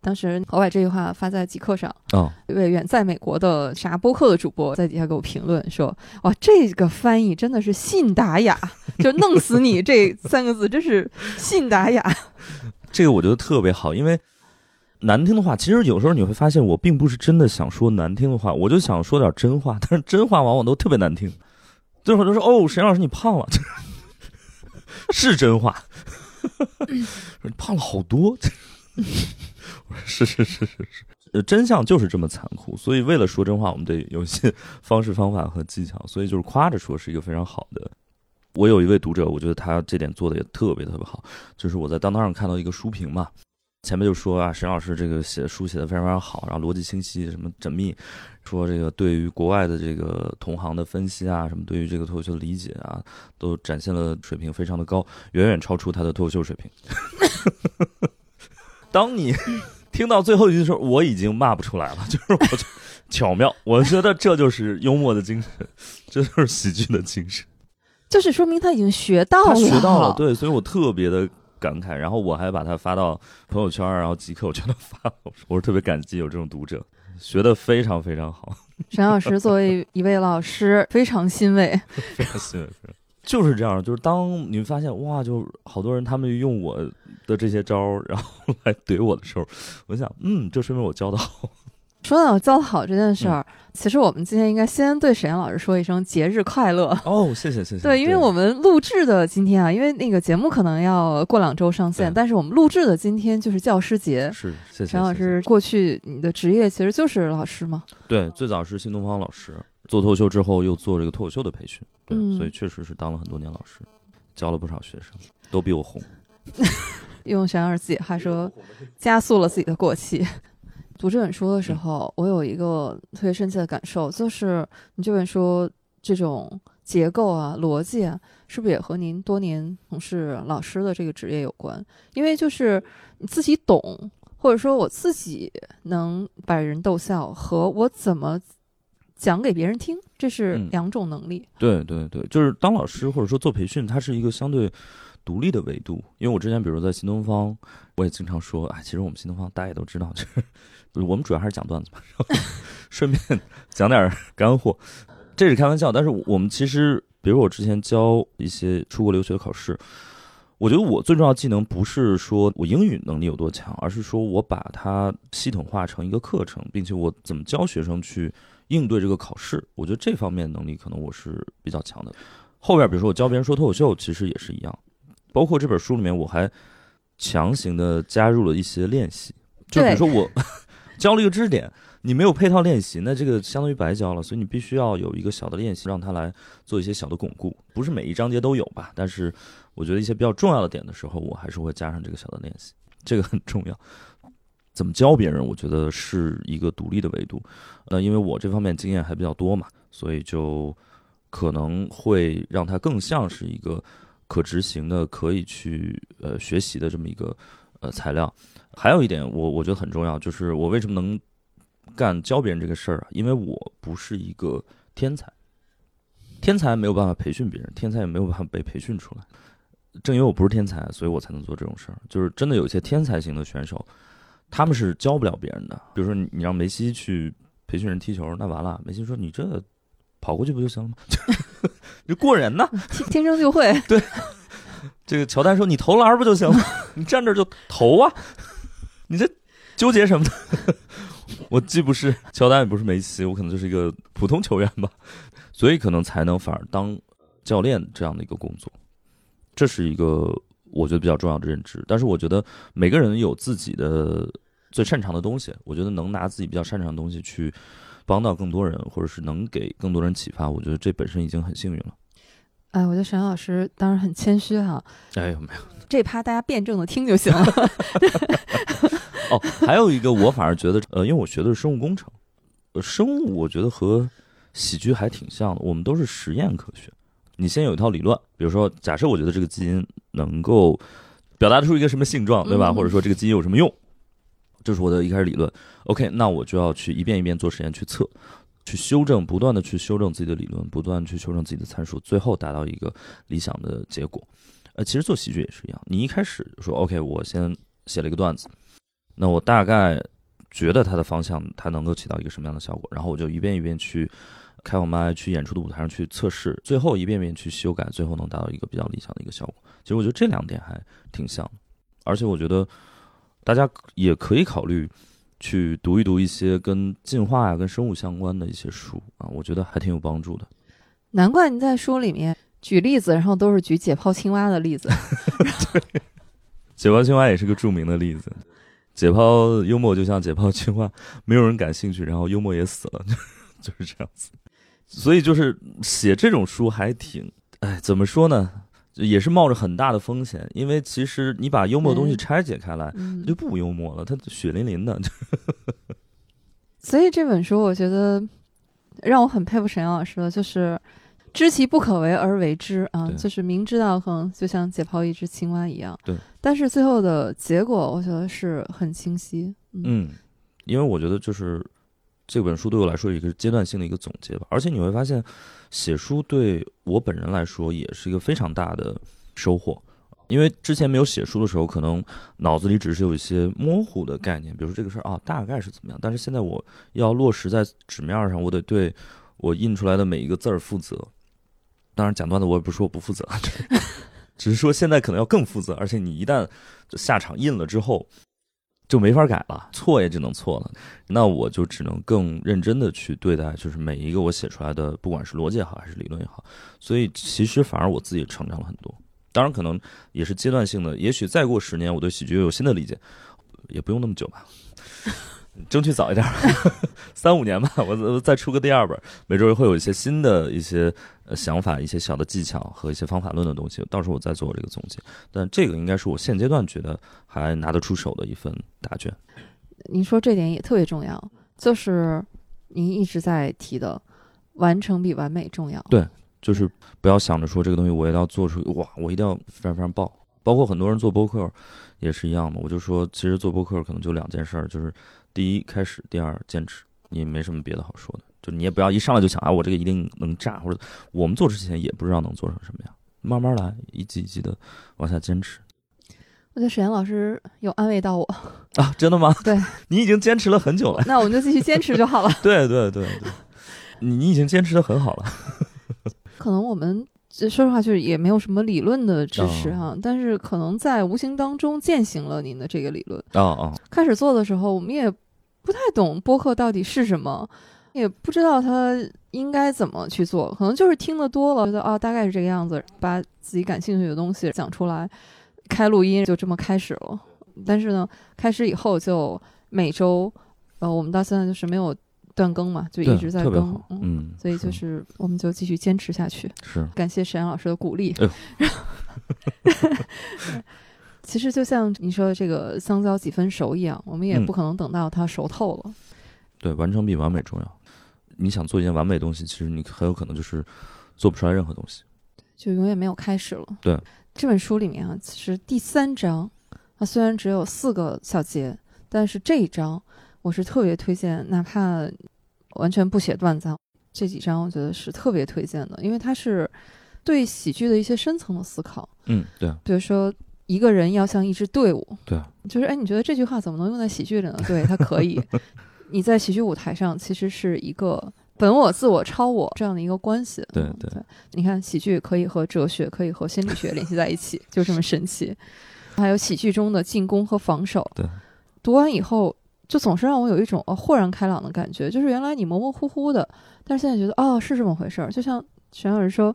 当时我把这句话发在极客上，哦，一位远在美国的啥播客的主播在底下给我评论说：“哇，这个翻译真的是信达雅，就弄死你这三个字真是信达雅。”这个我觉得特别好，因为难听的话，其实有时候你会发现，我并不是真的想说难听的话，我就想说点真话，但是真话往往都特别难听。最后都说：“哦，沈老师你胖了，是真话，胖了好多。” 是是是是是，呃，真相就是这么残酷，所以为了说真话，我们得有一些 方式方法和技巧，所以就是夸着说是一个非常好的。我有一位读者，我觉得他这点做的也特别特别好，就是我在当当上看到一个书评嘛，前面就说啊，沈老师这个写书写的非常非常好，然后逻辑清晰，什么缜密，说这个对于国外的这个同行的分析啊，什么对于这个脱口秀的理解啊，都展现了水平非常的高，远远超出他的脱口秀水平。当你 听到最后一句的时候，我已经骂不出来了，就是我巧妙，我觉得这就是幽默的精神，这就是喜剧的精神，就是说明他已经学到了，学到了，对，所以我特别的感慨，然后我还把它发到朋友圈，然后即刻我全都发了，我是特别感激有这种读者，学的非常非常好。沈老师作为一位老师，非常欣慰，非常欣慰，就是这样，就是当你发现哇，就好多人他们用我。的这些招儿，然后 来怼我的时候，我想，嗯，这说明我教的好。说到教的好这件事儿，其实我们今天应该先对沈阳老师说一声节日快乐。哦，谢谢谢谢。对，因为我们录制的今天啊，因为那个节目可能要过两周上线，但是我们录制的今天就是教师节。是，谢谢沈老师。过去你的职业其实就是老师吗？对，最早是新东方老师，做脱口秀之后又做这个脱口秀的培训，对，所以确实是当了很多年老师，教了不少学生，都比我红。用沈老师自己话说，加速了自己的过气。读这本书的时候，我有一个特别深切的感受，就是你这本书这种结构啊、逻辑啊，是不是也和您多年从事老师的这个职业有关？因为就是你自己懂，或者说我自己能把人逗笑，和我怎么讲给别人听，这是两种能力。对对对，就是当老师或者说做培训，它是一个相对。独立的维度。因为我之前比如在新东方，我也经常说，哎，其实我们新东方大家也都知道，就是 我们主要还是讲段子嘛，顺便讲点干货，这是开玩笑。但是我们其实，比如我之前教一些出国留学的考试。我觉得我最重要的技能不是说我英语能力有多强，而是说我把它系统化成一个课程，并且我怎么教学生去应对这个考试。我觉得这方面能力可能我是比较强的。后边比如说我教别人说脱口秀，其实也是一样。包括这本书里面，我还强行的加入了一些练习，就比如说我 教了一个知识点，你没有配套练习，那这个相当于白教了。所以你必须要有一个小的练习，让他来做一些小的巩固。不是每一章节都有吧，但是。我觉得一些比较重要的点的时候，我还是会加上这个小的练习，这个很重要。怎么教别人，我觉得是一个独立的维度。呃，因为我这方面经验还比较多嘛，所以就可能会让它更像是一个可执行的、可以去呃学习的这么一个呃材料。还有一点，我我觉得很重要，就是我为什么能干教别人这个事儿啊？因为我不是一个天才，天才没有办法培训别人，天才也没有办法被培训出来。正因为我不是天才，所以我才能做这种事儿。就是真的有一些天才型的选手，他们是教不了别人的。比如说，你让梅西去培训人踢球，那完了。梅西说：“你这跑过去不就行了吗？你过人呢，天生 就会。”对，这个乔丹说：“你投篮不就行了？你站这就投啊！你这纠结什么呢？”我既不是乔丹，也不是梅西，我可能就是一个普通球员吧，所以可能才能反而当教练这样的一个工作。这是一个我觉得比较重要的认知，但是我觉得每个人有自己的最擅长的东西，我觉得能拿自己比较擅长的东西去帮到更多人，或者是能给更多人启发，我觉得这本身已经很幸运了。哎，我觉得沈老师当然很谦虚哈。哎呦，没有，这趴大家辩证的听就行了。哦，还有一个，我反而觉得，呃，因为我学的是生物工程，呃，生物我觉得和喜剧还挺像的，我们都是实验科学。你先有一套理论，比如说，假设我觉得这个基因能够表达出一个什么性状，对吧？或者说这个基因有什么用，这是我的一开始理论。OK，那我就要去一遍一遍做实验去测，去修正，不断的去修正自己的理论，不断去修正自己的参数，最后达到一个理想的结果。呃，其实做喜剧也是一样，你一开始说 OK，我先写了一个段子，那我大概觉得它的方向它能够起到一个什么样的效果，然后我就一遍一遍去。开我麦去演出的舞台上去测试，最后一遍遍去修改，最后能达到一个比较理想的一个效果。其实我觉得这两点还挺像的，而且我觉得大家也可以考虑去读一读一些跟进化呀、跟生物相关的一些书啊，我觉得还挺有帮助的。难怪你在书里面举例子，然后都是举解剖青蛙的例子。对，解剖青蛙也是个著名的例子。解剖幽默就像解剖青蛙，没有人感兴趣，然后幽默也死了，就是这样子。所以就是写这种书还挺，哎，怎么说呢？也是冒着很大的风险，因为其实你把幽默的东西拆解开来，它就不幽默了，它血淋淋的。所以这本书我觉得让我很佩服沈阳老师的，就是知其不可为而为之啊，就是明知道可能就像解剖一只青蛙一样，对，但是最后的结果我觉得是很清晰。嗯，因为我觉得就是。这本书对我来说有一个阶段性的一个总结吧，而且你会发现，写书对我本人来说也是一个非常大的收获，因为之前没有写书的时候，可能脑子里只是有一些模糊的概念，比如说这个事儿啊，大概是怎么样，但是现在我要落实在纸面上，我得对我印出来的每一个字儿负责。当然讲段子我也不是说不负责，只是说现在可能要更负责，而且你一旦下场印了之后。就没法改了，错也只能错了，那我就只能更认真的去对待，就是每一个我写出来的，不管是逻辑也好，还是理论也好，所以其实反而我自己成长了很多。当然，可能也是阶段性的，也许再过十年，我对喜剧又有新的理解，也不用那么久吧。争取早一点，三五年吧，我再出个第二本，每周会有一些新的一些想法、一些小的技巧和一些方法论的东西，到时候我再做这个总结。但这个应该是我现阶段觉得还拿得出手的一份答卷。您说这点也特别重要，就是您一直在提的，完成比完美重要。对，就是不要想着说这个东西我一定要做出哇，我一定要非常非常爆。包括很多人做播客也是一样的，我就说其实做播客可能就两件事儿，就是。第一开始，第二坚持，你没什么别的好说的，就你也不要一上来就想啊，我这个一定能炸，或者我们做之前也不知道能做成什么样，慢慢来，一集一集的往下坚持。我觉得沈岩老师有安慰到我，啊，真的吗？对，你已经坚持了很久了。那我们就继续坚持就好了。对对对对，你你已经坚持的很好了。可能我们这说实话就是也没有什么理论的支持哈，但是可能在无形当中践行了您的这个理论。哦哦，开始做的时候，我们也不太懂播客到底是什么，也不知道它应该怎么去做，可能就是听得多了，觉得啊大概是这个样子，把自己感兴趣的东西讲出来，开录音就这么开始了。但是呢，开始以后就每周，呃，我们到现在就是没有断更嘛，就一直在更嗯，所以就是我们就继续坚持下去。是感谢沈阳老师的鼓励哎。其实就像你说的这个香蕉几分熟一样，我们也嗯不可能等到它熟透了。对，完成比完美重要。你想做一件完美的东西，其实你很有可能就是做不出来任何东西。就永远没有开始了。对，这本书里面啊，其实第三章，它虽然只有四个小节，但是这一章我是特别推荐，哪怕完全不写段子啊，这几章我觉得是特别推荐的，因为它是对喜剧的一些深层的思考。嗯，对比如说，一个人要像一支队伍，对，就是哎，你觉得这句话怎么能用在喜剧里呢？对，它可以。你在喜剧舞台上其实是一个本我、自我、超我这样的一个关系。嗯对对你看，喜剧可以和哲学，可以和心理学联系在一起，就这么神奇。还有喜剧中的进攻和防守。对，读完以后，就总是让我有一种呃豁然开朗的感觉，就是原来你模模糊糊的，但是现在觉得哦是这么回事儿。就像沈老师说，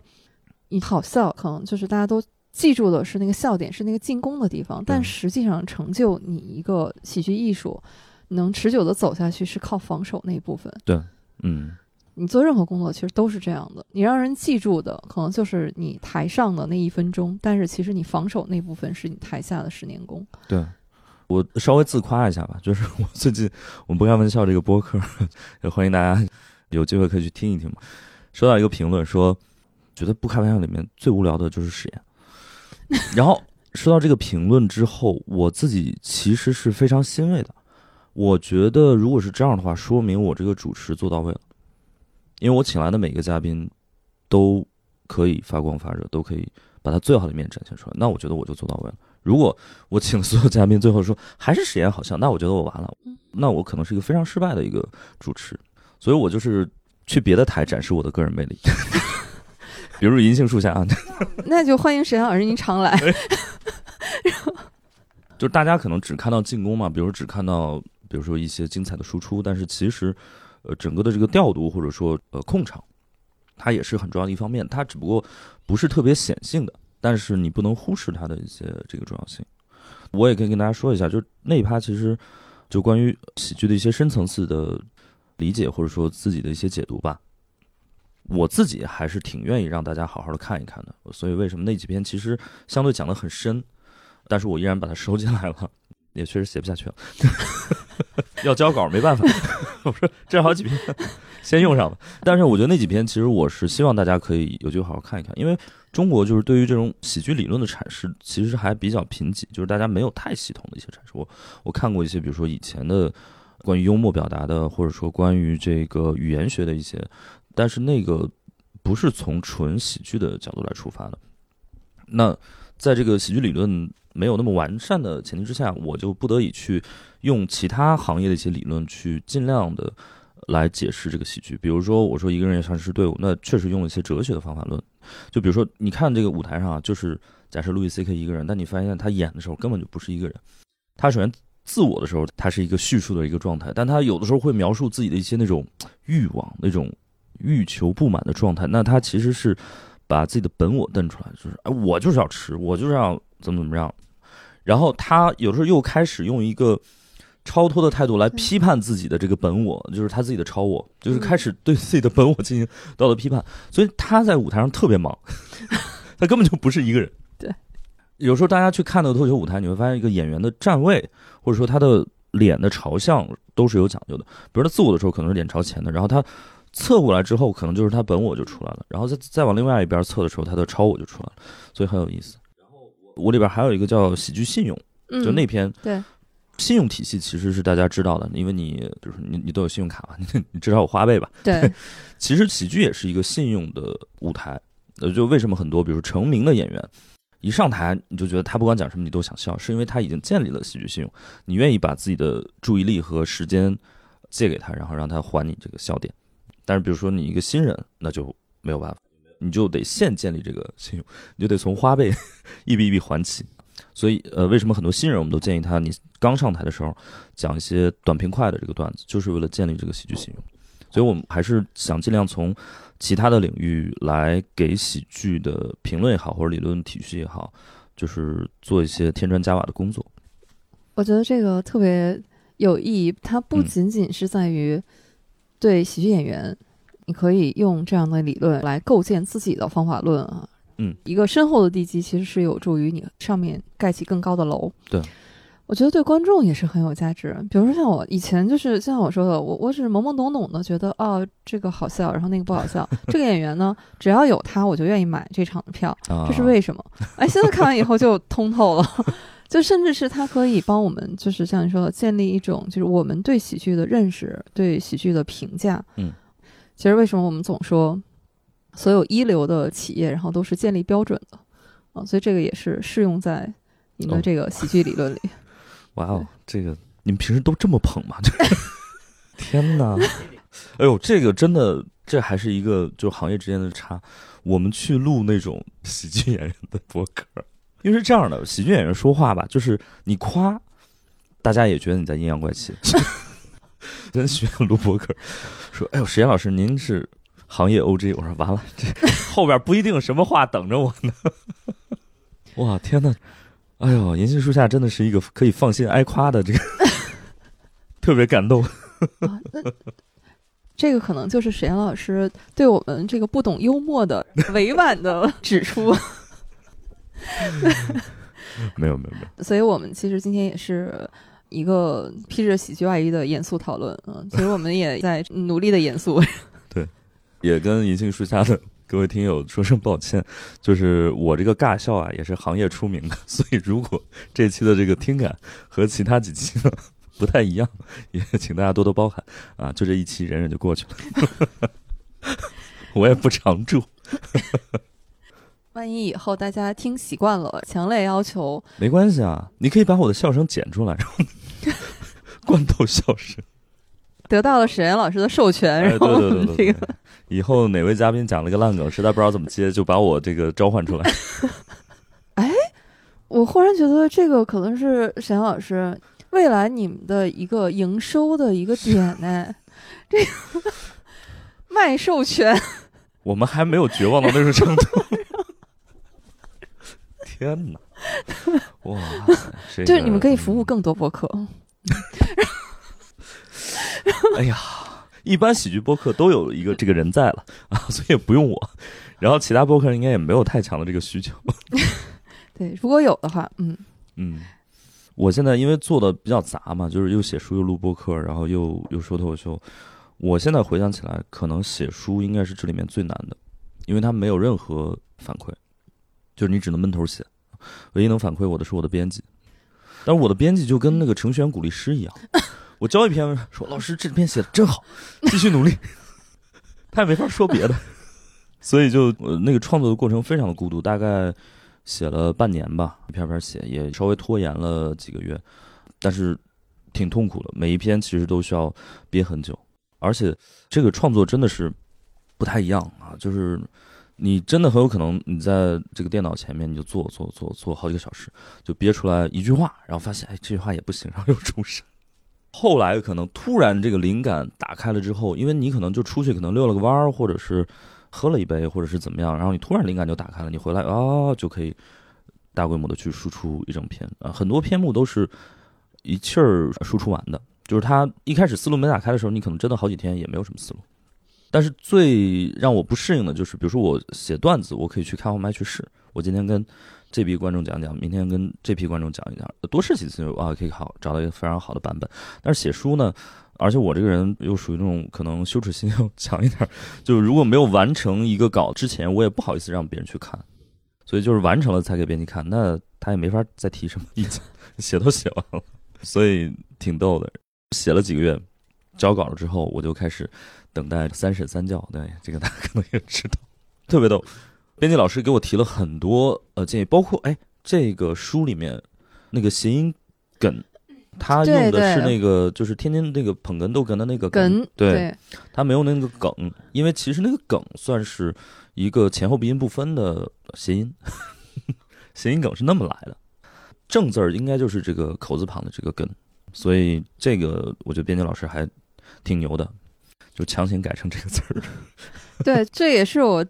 你好笑，可能就是大家都记住的是那个笑点，是那个进攻的地方，但实际上成就你一个喜剧艺术能持久的走下去，是靠防守那一部分。对嗯，你做任何工作其实都是这样的，你让人记住的可能就是你台上的那一分钟，但是其实你防守那部分是你台下的十年功。对。我稍微自夸一下吧，就是我最近我们不开玩笑这个播客，也欢迎大家有机会可以去听一听嘛。收到一个评论说，觉得不开玩笑里面最无聊的就是史岩。然后说到这个评论之后，我自己其实是非常欣慰的。我觉得如果是这样的话，说明我这个主持做到位了，因为我请来的每个嘉宾都可以发光发热，都可以把他最好的一面展现出来。那我觉得我就做到位了。如果我请所有嘉宾最后说还是史岩好像，那我觉得我完了，那我可能是一个非常失败的一个主持。所以我就是去别的台展示我的个人魅力，比如银杏树下啊，那就欢迎沈阳老师您常来。就是大家可能只看到进攻嘛，比如只看到比如说一些精彩的输出，但是其实呃整个的这个调度或者说呃控场，它也是很重要的一方面，它只不过不是特别显性的，但是你不能忽视它的一些这个重要性。我也可以跟大家说一下，就是那一趴其实就关于喜剧的一些深层次的理解，或者说自己的一些解读吧。我自己还是挺愿意让大家好好的看一看的，所以为什么那几篇其实相对讲的很深，但是我依然把它收进来了，也确实写不下去了，要交稿没办法，我说这好几篇先用上吧。但是我觉得那几篇其实我是希望大家可以有机会好好看一看，因为中国就是对于这种喜剧理论的阐释其实还比较贫瘠，就是大家没有太系统的一些阐释。我我看过一些，比如说以前的关于幽默表达的，或者说关于这个语言学的一些，但是那个不是从纯喜剧的角度来出发的。那在这个喜剧理论没有那么完善的前提之下，我就不得已去用其他行业的一些理论去尽量的来解释这个喜剧。比如说，我说一个人也像是队伍，那确实用了一些哲学的方法论。就比如说，你看这个舞台上啊，就是假设路易 C K 一个人，但你发现他演的时候根本就不是一个人。他首先自我的时候，他是一个叙述的一个状态，但他有的时候会描述自己的一些那种欲望、那种欲求不满的状态。那他其实是把自己的本我瞪出来，就是哎，我就是要吃，我就是要怎么怎么样。然后他有时候又开始用一个超脱的态度来批判自己的这个本我，就是他自己的超我，就是开始对自己的本我进行道德批判。所以他在舞台上特别忙，他根本就不是一个人。对，有时候大家去看那个脱口秀舞台，你会发现一个演员的站位，或者说他的脸的朝向都是有讲究的。比如他自我的时候可能是脸朝前的，然后他侧过来之后，可能就是他本我就出来了，然后再再往另外一边侧的时候，他的超我就出来了，所以很有意思。然后我里边还有一个叫喜剧信用，嗯，就那篇对信用体系其实是大家知道的，因为你比如说你你都有信用卡嘛，你 你至少有花呗吧。对，其实喜剧也是一个信用的舞台，呃，就为什么很多比如成名的演员，一上台你就觉得他不管讲什么你都想笑，是因为他已经建立了喜剧信用，你愿意把自己的注意力和时间借给他，然后让他还你这个笑点。但是比如说你一个新人，那就没有办法，你就得现建立这个信用，你就得从花呗 一笔一笔还起。所以，呃，为什么很多新人我们都建议他，你刚上台的时候讲一些短平快的这个段子，就是为了建立这个喜剧信用。所以我们还是想尽量从其他的领域来给喜剧的评论也好，或者理论体系也好，就是做一些添砖加瓦的工作。我觉得这个特别有意义，它不嗯仅仅是在于对喜剧演员，你可以用这样的理论来构建自己的方法论啊。嗯，一个深厚的地基其实是有助于你上面盖起更高的楼。对，我觉得对观众也是很有价值。比如说像我以前就是像我说的，我我只是懵懵懂懂的觉得哦这个好笑，然后那个不好笑。这个演员呢，只要有他，我就愿意买这场的票。啊，这是为什么？哎，现在看完以后就通透了，就甚至是它可以帮我们，就是像你说的，建立一种就是我们对喜剧的认识，对喜剧的评价。嗯，其实为什么我们总说所有一流的企业，然后都是建立标准的啊？所以这个也是适用在你的哦这个喜剧理论里。哇哦，这个你们平时都这么捧吗？天哪！哎呦，这个真的，这还是一个就是行业之间的差。我们去录那种喜剧演员的博客，因为是这样的，喜剧演员说话吧，就是你夸，大家也觉得你在阴阳怪气。真学员录博客说：“哎呦，石岩老师，您是行业 OG。”我说：“完了，这后边不一定什么话等着我呢。”哇，天哪！哎呦，银杏树下真的是一个可以放心挨夸的这个，特别感动。这个可能就是沈岩老师对我们这个不懂幽默的委婉的指出。没有没有没有，所以我们其实今天也是一个披着喜剧外衣的严肃讨论，嗯，其实我们也在努力的严肃。对也跟银杏树下的各位听友说声抱歉，就是我这个尬笑啊，也是行业出名的，所以如果这期的这个听感和其他几期呢不太一样，也请大家多多包涵啊，就这一期忍忍就过去了，我也不常驻，万一以后大家听习惯了，强烈要求没关系啊，你可以把我的笑声剪出来，然 后罐头笑声。得到了沈岩老师的授权，哎，对然后对对对对这个以后哪位嘉宾讲了个烂梗，实在不知道怎么接，就把我这个召唤出来。哎我忽然觉得这个可能是沈岩老师未来你们的一个营收的一个点呢，这个卖授权。我们还没有绝望到那种程度。天哪！哇塞，这个就是你们可以服务。更多播客，哎呀，一般喜剧播客都有一个这个人在了啊，所以也不用我。然后其他播客应该也没有太强的这个需求。对，如果有的话，嗯，嗯，我现在因为做的比较杂嘛，就是又写书又录播客，然后又又说脱口秀。我现在回想起来，可能写书应该是这里面最难的，因为它没有任何反馈，就是你只能闷头写。唯一能反馈我的是我的编辑，但是我的编辑就跟那个程序员鼓励师一样，我交一篇说老师这篇写的真好，继续努力，他也没法说别的，所以就呃那个创作的过程非常的孤独，大概写了半年吧，一篇篇写，也稍微拖延了几个月，但是挺痛苦的，每一篇其实都需要憋很久，而且这个创作真的是不太一样啊，就是你真的很有可能你在这个电脑前面你就坐坐坐坐好几个小时，就憋出来一句话，然后发现哎这句话也不行，然后又出神。后来可能突然这个灵感打开了之后，因为你可能就出去可能溜了个弯儿，或者是喝了一杯，或者是怎么样，然后你突然灵感就打开了，你回来啊就可以大规模的去输出一整篇啊，很多篇目都是一气儿输出完的，就是他一开始思路没打开的时候，你可能真的好几天也没有什么思路。但是最让我不适应的就是，比如说我写段子，我可以去开放麦去试。我今天跟这批观众讲讲，明天跟这批观众讲一讲，多试几次啊，可以好找到一个非常好的版本。但是写书呢，而且我这个人又属于那种可能羞耻心要强一点，就如果没有完成一个稿之前，我也不好意思让别人去看，所以就是完成了才给编辑看，那他也没法再提什么意见，写都写完了，所以挺逗的。写了几个月，交稿了之后，我就开始等待三审三教。对，这个大家可能也知道，特别逗。编辑老师给我提了很多呃建议，包括哎，这个书里面那个谐音梗，他用的是那个就是天津那个捧哏逗哏的那个梗对，他没有那个梗，因为其实那个梗算是一个前后鼻音不分的谐音，谐音梗是那么来的。正字儿应该就是这个口字旁的这个梗，所以这个我觉得编辑老师还挺牛的，就强行改成这个词儿。对，这也是我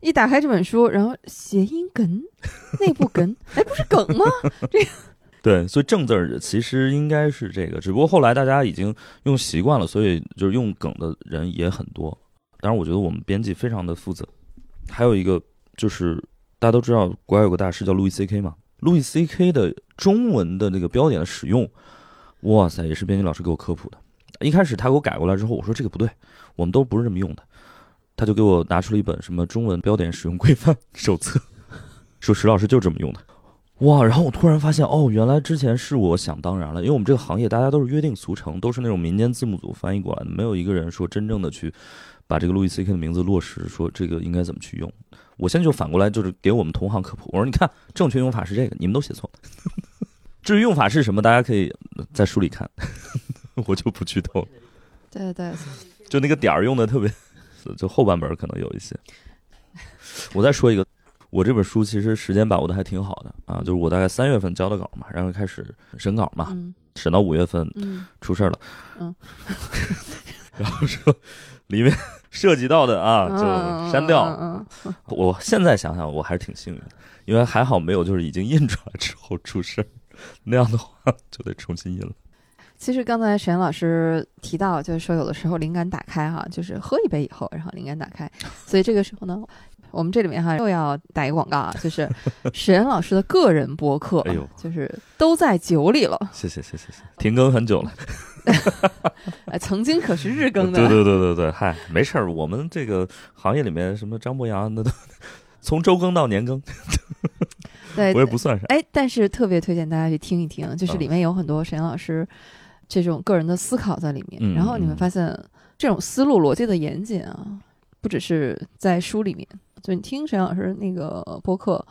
一打开这本书，然后谐音梗、内部梗，哎，不是梗吗？这个 对，所以正字儿其实应该是这个，只不过后来大家已经用习惯了，所以就是用梗的人也很多。当然，我觉得我们编辑非常的负责。还有一个就是大家都知道，国外有个大师叫路易 C K 嘛，路易 C K 的中文的那个标点的使用，哇塞，也是编辑老师给我科普的。一开始他给我改过来之后，我说这个不对，我们都不是这么用的。他就给我拿出了一本什么中文标点使用规范 手册，说石老师就这么用的。哇！然后我突然发现，哦，原来之前是我想当然了，因为我们这个行业大家都是约定俗成，都是那种民间字幕组翻译过来的，没有一个人说真正的去把这个路易 C K 的名字落实，说这个应该怎么去用。我现在就反过来，就是给我们同行科普，我说你看，正确用法是这个，你们都写错了。至于用法是什么，大家可以在书里看，我就不剧透了。对对，就那个点儿用的特别，就后半本可能有一些。我再说一个，我这本书其实时间把握的还挺好的啊，就是我大概三月份交的稿嘛，然后开始审稿嘛，嗯审到五月份嗯，出事儿了，嗯，然后说里面涉及到的啊就删掉。我现在想想，我还是挺幸运的，因为还好没有就是已经印出来之后出事儿，那样的话就得重新印了。其实刚才沈老师提到，就是说有的时候灵感打开哈，就是喝一杯以后，然后灵感打开，所以这个时候呢，我们这里面哈又要打一个广告啊，就是沈老师的个人博客，哎呦就是都在酒里了，谢谢谢谢谢谢，停更很久了。呃，曾经可是日更的，对 对对对对，嗨，没事儿，我们这个行业里面什么张博洋那都从周更到年更，对我也不算啥。哎，但是特别推荐大家去听一听，就是嗯里面有很多沈老师这种个人的思考在里面，嗯然后你会嗯发现这种思路逻辑的严谨啊，不只是在书里面，就你听沈老师那个播客，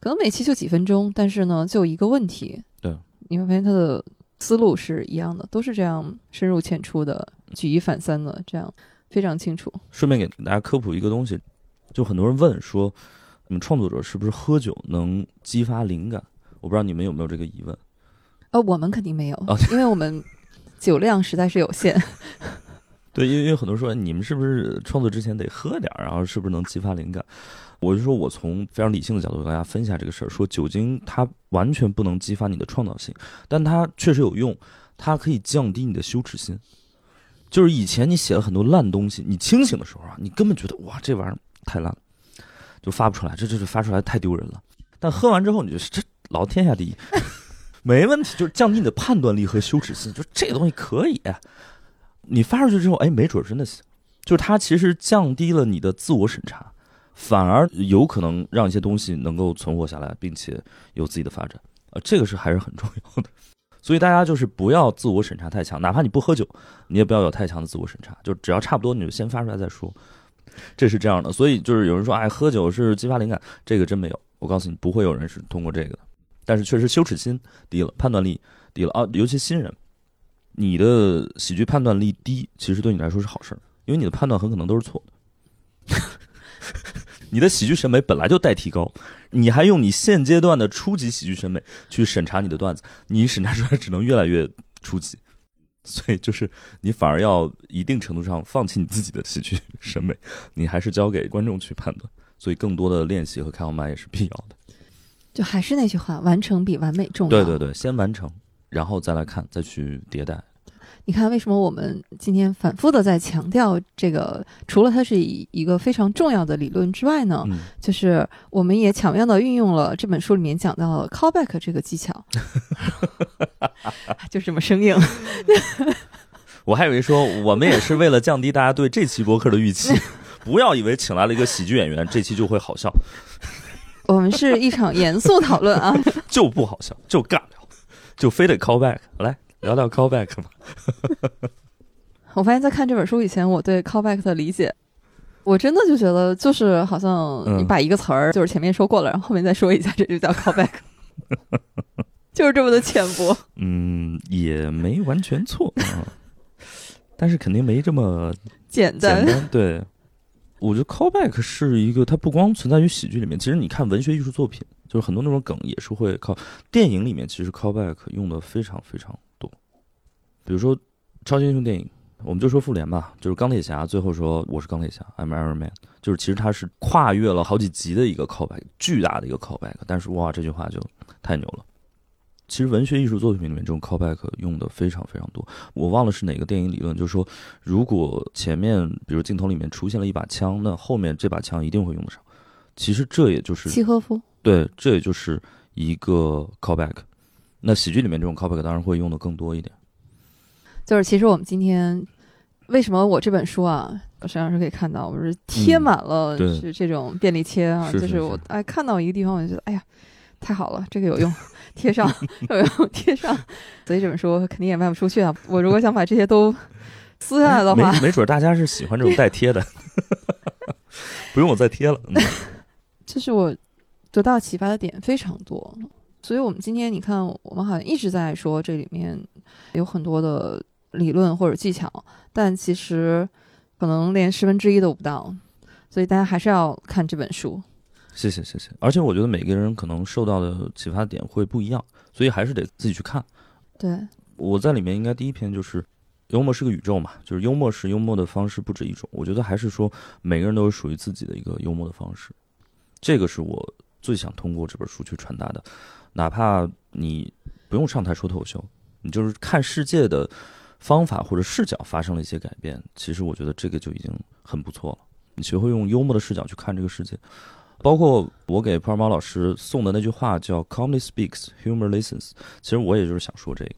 可能每期就几分钟，但是呢，就一个问题，对，你会发现他的思路是一样的，都是这样深入浅出的，举一反三的，这样非常清楚。顺便给大家科普一个东西，就很多人问说，你们创作者是不是喝酒能激发灵感？我不知道你们有没有这个疑问。呃，我们肯定没有，哦因为我们酒量实在是有限。对，因为有很多人说你们是不是创作之前得喝点儿，然后是不是能激发灵感？我就说我从非常理性的角度跟大家分析下这个事儿，说酒精它完全不能激发你的创造性，但它确实有用，它可以降低你的羞耻心。就是以前你写了很多烂东西，你清醒的时候啊，你根本觉得哇这玩意儿太烂了，就发不出来，这这这发出来太丢人了。但喝完之后，你就这老天下第一，没问题，就是降低你的判断力和羞耻心，就这个东西可以。你发出去之后，哎，没准真的行，就是它其实降低了你的自我审查，反而有可能让一些东西能够存活下来，并且有自己的发展，呃，这个是还是很重要的。所以大家就是不要自我审查太强，哪怕你不喝酒，你也不要有太强的自我审查，就只要差不多你就先发出来再说，这是这样的。所以就是有人说，哎，喝酒是激发灵感，这个真没有，我告诉你，不会有人是通过这个。但是确实羞耻心低了，判断力低了啊，尤其新人。你的喜剧判断力低，其实对你来说是好事儿，因为你的判断很可能都是错的。你的喜剧审美本来就待提高，你还用你现阶段的初级喜剧审美去审查你的段子，你审查出来只能越来越初级。所以就是你反而要一定程度上放弃你自己的喜剧 审美，你还是交给观众去判断。所以更多的练习和开放麦也是必要的。就还是那句话，完成比完美重要。对对对，先完成，然后再来看，再去迭代。你看，为什么我们今天反复的在强调这个？除了它是一一个非常重要的理论之外呢，嗯，就是我们也巧妙的运用了这本书里面讲到了 callback 这个技巧，就这么生硬。我还以为说我们也是为了降低大家对这期播客的预期，不要以为请来了一个喜剧演员，这期就会好笑，我们是一场严肃讨论啊，就不好笑，就尬聊，就非得 call back 来聊聊 call back 吧。我发现，在看这本书以前，我对 callback 的理解我真的就觉得，就是好像你嗯把一个词儿，就是前面说过了，然后后面再说一下，这就叫 callback，就是这么的浅薄。嗯，也没完全错啊，但是肯定没这么简单简单。对，我觉得 callback 是一个，它不光存在于喜剧里面，其实你看文学艺术作品，就是很多那种梗也是会靠电影里面，其实 callback 用的非常非常多。比如说超级英雄电影，我们就说复联吧，就是钢铁侠最后说我是钢铁侠，I'm Iron Man，就是其实它是跨越了好几集的一个 callback，巨大的一个 callback，但是哇，这句话就太牛了。其实文学艺术作品里面这种 callback 用的非常非常多，我忘了是哪个电影理论，就是说，如果前面比如镜头里面出现了一把枪，那后面这把枪一定会用得上。其实这也就是契诃夫，对，这也就是一个 callback。那喜剧里面这种 callback 当然会用的更多一点。就是其实我们今天为什么我这本书啊，沈老师可以看到，我是贴满了嗯是这种便利贴啊，是就是是我是哎看到一个地方我就觉得哎呀太好了，这个有用，贴上有用贴上，所以这本书肯定也卖不出去啊。我如果想把这些都撕下来的话，没没准大家是喜欢这种带贴的，不用我再贴了。嗯就是我得到启发的点非常多，所以我们今天你看，我们好像一直在说这里面有很多的理论或者技巧，但其实可能连十分之一都不到，所以大家还是要看这本书。谢谢谢谢。而且我觉得每个人可能受到的启发点会不一样，所以还是得自己去看。对，我在里面应该第一篇就是幽默是个宇宙嘛，就是幽默是幽默的方式不止一种。我觉得还是说每个人都有属于自己的一个幽默的方式，这个是我最想通过这本书去传达的。哪怕你不用上台说脱口秀，你就是看世界的方法或者视角发生了一些改变，其实我觉得这个就已经很不错了。你学会用幽默的视角去看这个世界。包括我给普尔猫老师送的那句话叫 “Comedy speaks, humor listens”，其实我也就是想说这个。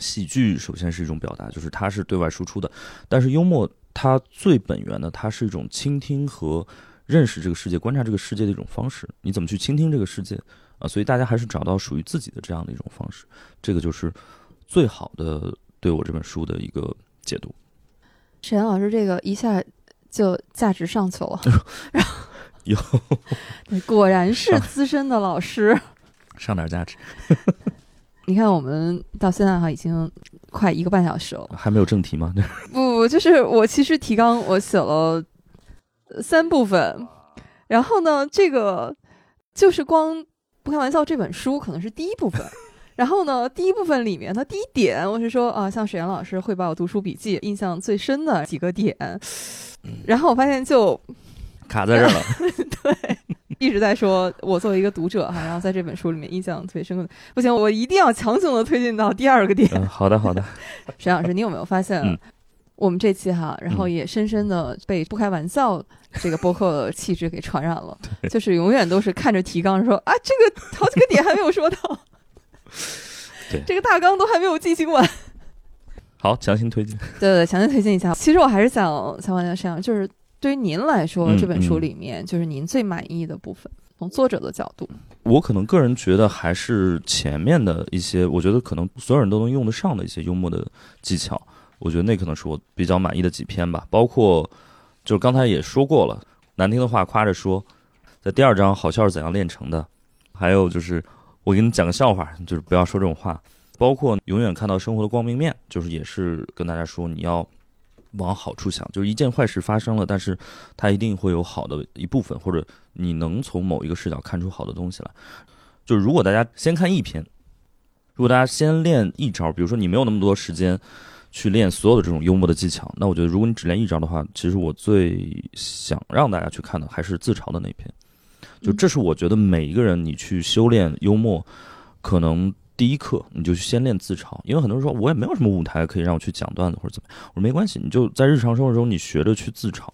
喜剧首先是一种表达，就是它是对外输出的，但是幽默它最本源的，它是一种倾听和认识这个世界、观察这个世界的一种方式。你怎么去倾听这个世界啊？所以大家还是找到属于自己的这样的一种方式，这个就是最好的对我这本书的一个解读。沈阳老师这个一下就价值上去了，然 后有对 果然是资深的老师。上点价值，你看，我们到现在哈已经快一个半小时了。还没有正题吗？不 不，就是我其实提纲我写了呃三部分，然后呢，这个就是光不开玩笑这本书可能是第一部分，然后呢，第一部分里面的第一点我是说啊，像沈岩老师汇报读书笔记印象最深的几个点，然后我发现就卡在这儿了。对。一直在说，我作为一个读者哈，然后在这本书里面印象特别深刻的，不行，我一定要强行的推进到第二个点。嗯，好的好的，沈老师，你有没有发现嗯，我们这期哈，然后嗯也深深的被不开玩笑这个播客的气质给传染了，就是永远都是看着提纲说啊，这个好几个点还没有说到，对这个大纲都还没有进行完。好，强行推进。对对对，强行推进一下。其实我还是想想问一下沈老师，就是对于您来说，嗯这本书嗯里面就是您最满意的部分，从作者的角度，我可能个人觉得还是前面的一些，我觉得可能所有人都能用得上的一些幽默的技巧，我觉得那可能是我比较满意的几篇吧。包括就是刚才也说过了，难听的话夸着说，在第二章好笑是怎样炼成的，还有就是我给你讲个笑话，就是不要说这种话。包括永远看到生活的光明面，就是也是跟大家说你要往好处想，就是一件坏事发生了，但是它一定会有好的一部分，或者你能从某一个视角看出好的东西来。就是如果大家先看一篇，如果大家先练一招，比如说你没有那么多时间去练所有的这种幽默的技巧，那我觉得如果你只练一招的话，其实我最想让大家去看的还是自嘲的那篇。就这是我觉得每一个人你去修炼幽默，可能第一课你就先练自嘲，因为很多人说我也没有什么舞台可以让我去讲段子或者怎么样，我说没关系，你就在日常生活中你学着去自嘲，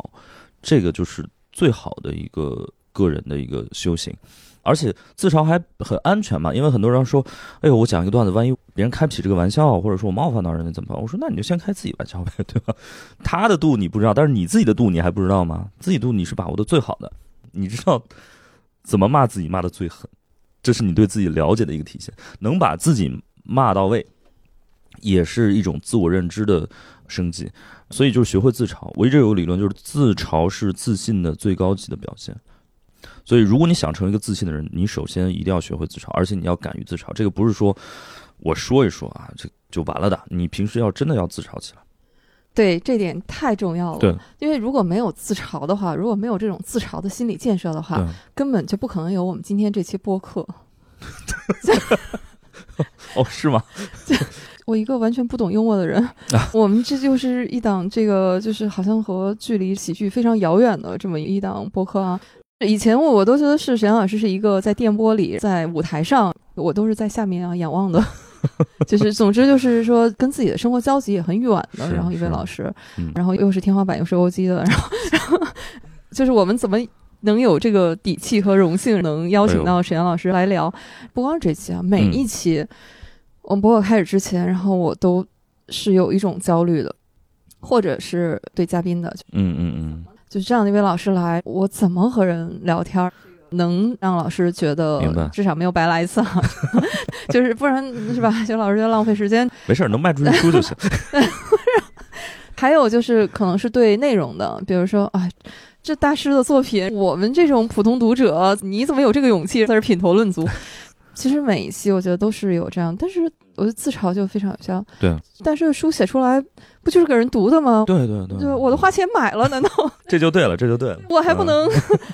这个就是最好的一个个人的一个修行。而且自嘲还很安全嘛，因为很多人说，哎呦，我讲一个段子，万一别人开不起这个玩笑，或者说我冒犯到人家怎么办？我说那你就先开自己玩笑呗，对吧？他的度你不知道，但是你自己的度你还不知道吗？自己度你是把握的最好的，你知道怎么骂自己骂的最狠，这是你对自己了解的一个体现。能把自己骂到位，也是一种自我认知的升级。所以就是学会自嘲。我一直有个理论，就是自嘲是自信的最高级的表现。所以，如果你想成为一个自信的人，你首先一定要学会自嘲，而且你要敢于自嘲。这个不是说我说一说啊，这就完了的。你平时要真的要自嘲起来。对，这点太重要了。对，因为如果没有自嘲的话，如果没有这种自嘲的心理建设的话，根本就不可能有我们今天这期播客。哦，是吗？我一个完全不懂幽默的人，我们这就是一档这个就是好像和距离喜剧非常遥远的这么一档播客啊。以前我我都觉得是沈阳老师是一个在电波里，在舞台上，我都是在下面啊仰望的。就是总之就是说跟自己的生活交集也很远的，然后一位老师，然后又是天花板又是欧基的，然后然后就是我们怎么能有这个底气和荣幸能邀请到沈阳老师来聊？不光是这期啊，每一期。我们播客开始之前，然后我都是有一种焦虑的，或者是对嘉宾的，嗯嗯嗯，就是这样的一位老师来，我怎么和人聊天，能让老师觉得至少没有白来一次，就是不然是吧？就老师觉得浪费时间。没事，能卖出去书就行。还有就是可能是对内容的，比如说啊，这大师的作品，我们这种普通读者，你怎么有这个勇气在这品头论足？其实每一期我觉得都是有这样，但是我觉得自嘲就非常有效。对，但是书写出来不就是给人读的吗？对对对，对，我都花钱买了，难道这就对了？这就对了，我还不能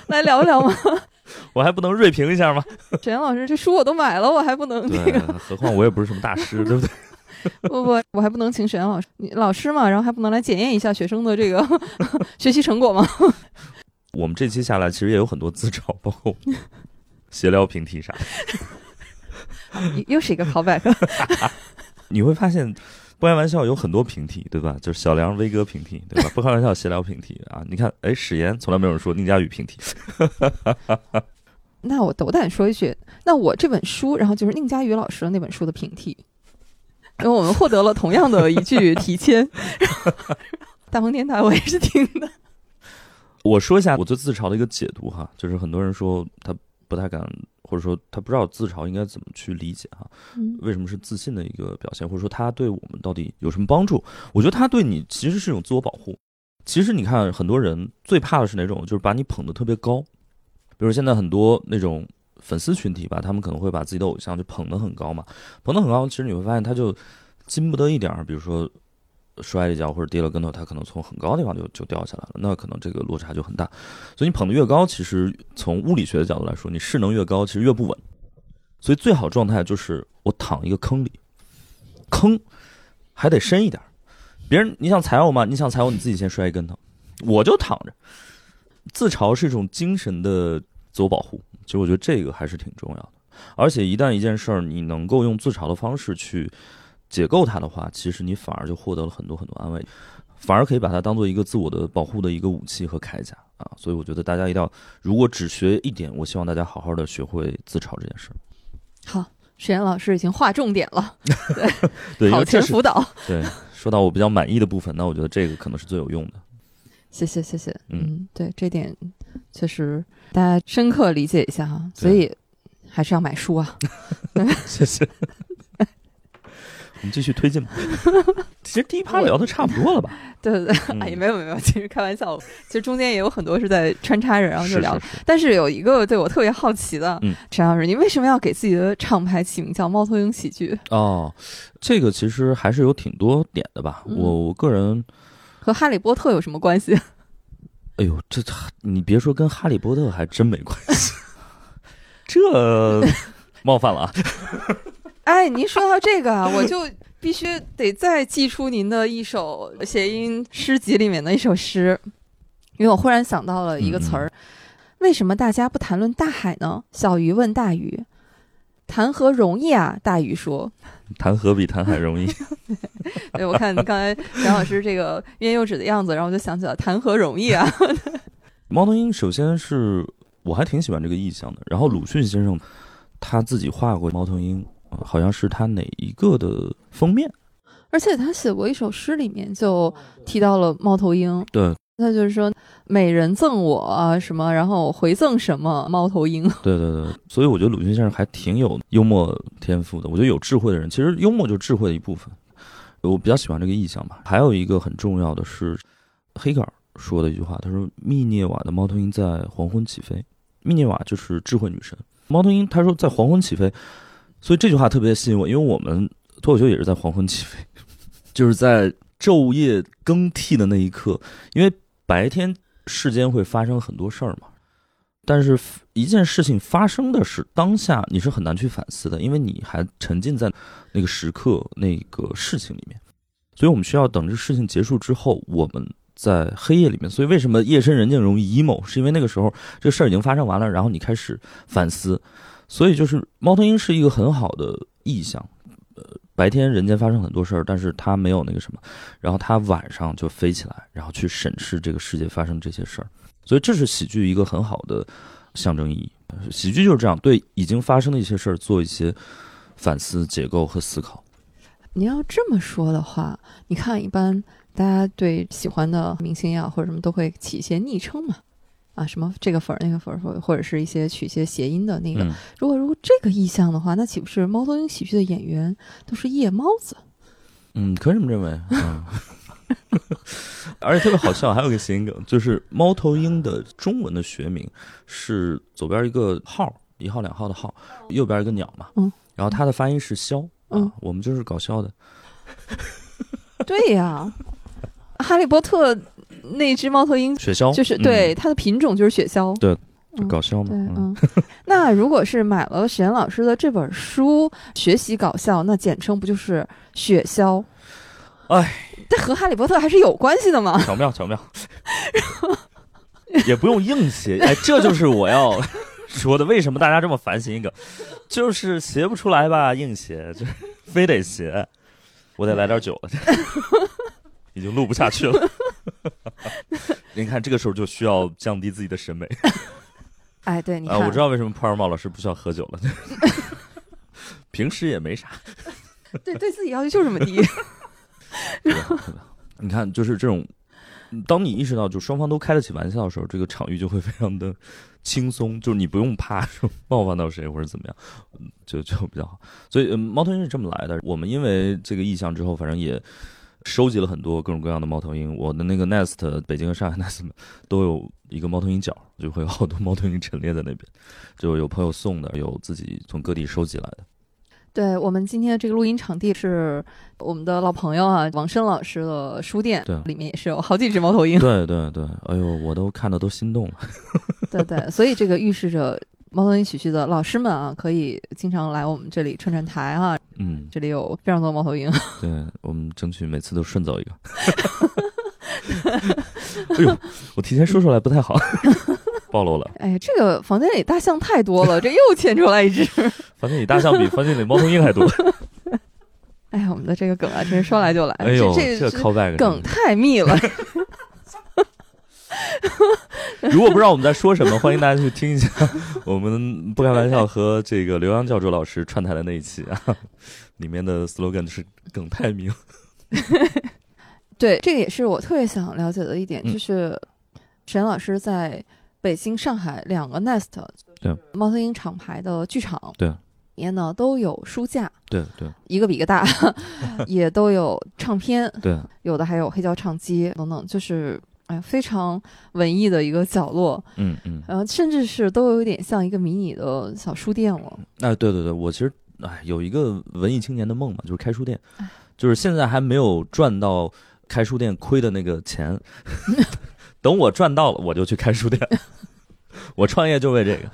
来聊一聊吗？我还不能锐评一下吗？沈阳老师，这书我都买了，我还不能那个？何况我也不是什么大师，对不对？不不，我还不能请沈阳老师，你老师嘛，然后还不能来检验一下学生的这个 学习成果吗？我们这期下来，其实也有很多自嘲，包括闲聊平替啥。又是一个 callback，你会发现，不开玩笑有很多平替，对吧？就是小梁威哥平替，对吧？不开玩笑闲聊平替啊！你看，哎，史岩从来没有人说宁佳宇平替。那我斗胆说一句，那我这本书，然后就是宁佳宇老师的那本书的平替，因为我们获得了同样的一句提签。大风电台我也是听的。我说一下我对自嘲的一个解读哈，就是很多人说他不太敢。或者说他不知道自嘲应该怎么去理解哈，为什么是自信的一个表现，或者说他对我们到底有什么帮助？我觉得他对你其实是一种自我保护。其实你看，很多人最怕的是哪种？就是把你捧得特别高。比如现在很多那种粉丝群体吧，他们可能会把自己的偶像就捧得很高嘛，捧得很高，其实你会发现他就经不得一点儿，比如说。摔了一跤或者跌了跟头，他可能从很高的地方就就掉下来了，那可能这个落差就很大。所以你捧得越高，其实从物理学的角度来说，你势能越高，其实越不稳。所以最好状态就是我躺一个坑里，坑还得深一点。别人你想踩我吗？你想踩我，你自己先摔一跟头。我就躺着。自嘲是一种精神的自我保护，其实我觉得这个还是挺重要的。而且一旦一件事儿你能够用自嘲的方式去。解构它的话，其实你反而就获得了很多很多安慰，反而可以把它当做一个自我的保护的一个武器和铠甲啊！所以我觉得大家一定要，如果只学一点，我希望大家好好的学会自嘲这件事。好，石岩老师已经划重点了，对，好前辅导。对，说到我比较满意的部分，那我觉得这个可能是最有用的。谢谢，谢谢。嗯，对，这点确实大家深刻理解一下哈，所以还是要买书啊。谢谢。我们继续推进吧。其实第一趴聊的差不多了吧？对对对，哎，没有没有，其实开玩笑。其实中间也有很多是在穿插着，然后就聊。但是有一个对我特别好奇的，陈老师，你为什么要给自己的厂牌起名叫猫头鹰喜剧？哦，这个其实还是有挺多点的吧。我我个人和哈利波特有什么关系？哎呦，这你别说，跟哈利波特还真没关系。这冒犯了啊！哎，您说到这个，我就必须得再寄出您的一首谐音诗集里面的一首诗，因为我忽然想到了一个词儿：为什么大家不谈论大海呢？小鱼问大鱼：“谈何容易啊？”大鱼说：“谈何比谈海容易。”对，我看刚才杨老师这个欲言又止的样子，然后我就想起了“谈何容易啊”。猫头鹰，首先是我还挺喜欢这个意象的。然后鲁迅先生他自己画过猫头鹰。好像是他哪一个的封面，而且他写过一首诗，里面就提到了猫头鹰。对，他就是说美人赠我什么，然后回赠什么猫头鹰。对对对，所以我觉得鲁迅先生还挺有幽默天赋的。我觉得有智慧的人，其实幽默就是智慧的一部分。我比较喜欢这个意象吧。还有一个很重要的是，黑格尔说的一句话，他说：“密涅瓦的猫头鹰在黄昏起飞。”密涅瓦就是智慧女神，猫头鹰他说在黄昏起飞，所以这句话特别吸引我，因为我们脱口秀也是在黄昏起飞，就是在昼夜更替的那一刻，因为白天世间会发生很多事儿嘛。但是，一件事情发生的是当下，你是很难去反思的，因为你还沉浸在那个时刻、那个事情里面。所以我们需要等这事情结束之后，我们在黑夜里面。所以为什么夜深人静容易 emo？是因为那个时候这个事儿已经发生完了，然后你开始反思。所以就是猫头鹰是一个很好的意象。呃，白天人间发生很多事儿，但是它没有那个什么，然后它晚上就飞起来，然后去审视这个世界发生这些事儿。所以这是喜剧一个很好的象征意义。喜剧就是这样，对已经发生的一些事儿做一些反思、解构和思考。你要这么说的话，你看，一般大家对喜欢的明星呀或者什么都会起一些昵称嘛，啊，什么这个粉儿那个粉儿，或者是一些取一些谐音的那个。如果如果这个意象的话，那岂不是猫头鹰喜剧的演员都是夜猫子？嗯，可以这么认为。嗯。而且特别好笑，还有个谐音梗，就是猫头鹰的中文的学名是左边一个号，一号两号的号，右边一个鸟嘛。嗯。然后它的发音是枭。嗯。我们就是搞笑的。对呀，哈利波特那只猫头鹰雪橇，就是对它的品种就是雪橇。对，搞笑嘛。嗯。那如果是买了史岩老师的这本书学习搞笑，那简称不就是雪橇？哎，这和哈利波特还是有关系的吗？巧妙巧妙，也不用硬写。哎，这就是我要说的。为什么大家这么烦谐音梗？就是写不出来吧，硬写就非得写。我得来点酒了，已经录不下去了。您看，这个时候就需要降低自己的审美。哎，对，你啊，我知道为什么普尔茂老师不需要喝酒了。平时也没啥。对，对自己要求就这么低。你看，就是这种，当你意识到就双方都开得起玩笑的时候，这个场域就会非常的轻松，就是你不用怕说冒犯到谁或者怎么样，就就比较好。所以，猫头鹰是这么来的。我们因为这个意向之后，反正也收集了很多各种各样的猫头鹰。我的那个 nest，北京和上海 nest 都有一个猫头鹰角，就会有好多猫头鹰陈列在那边，就有朋友送的，有自己从各地收集来的。对我们今天的这个录音场地是我们的老朋友啊，王申老师的书店，对，里面也是有好几只猫头鹰。对对对，哎呦，我都看的都心动了。对对，所以这个预示着猫头鹰喜剧的老师们啊，可以经常来我们这里串串台啊。嗯，这里有非常多猫头鹰。对我们争取每次都顺走一个。哎呦，我提前说出来不太好。暴露了！哎呀，这个房间里大象太多了，这又牵出来一只。房间里大象比房间里猫头鹰还多。哎呀，我们的这个梗啊，真是说来就来。哎呦，这 callback 梗太密了。如果不知道我们在说什么，欢迎大家去听一下 我们不开玩笑和这个刘洋教主老师串台的那一期啊，里面的 slogan 是梗太明。对，这个也是我特别想了解的一点，就是沈老师在。北京、上海两个 Nest，对。猫头鹰厂牌的剧场，对。里面呢都有书架，对对，一个比一个大，也都有唱片，对，有的还有黑胶唱机等等，就是哎非常文艺的一个角落，嗯嗯，然后甚至是都有点像一个迷你的小书店了。哎，对对对，我其实哎有一个文艺青年的梦嘛，就是开书店，就是现在还没有赚到开书店亏的那个钱。等我赚到了，我就去开书店。我创业就为这个，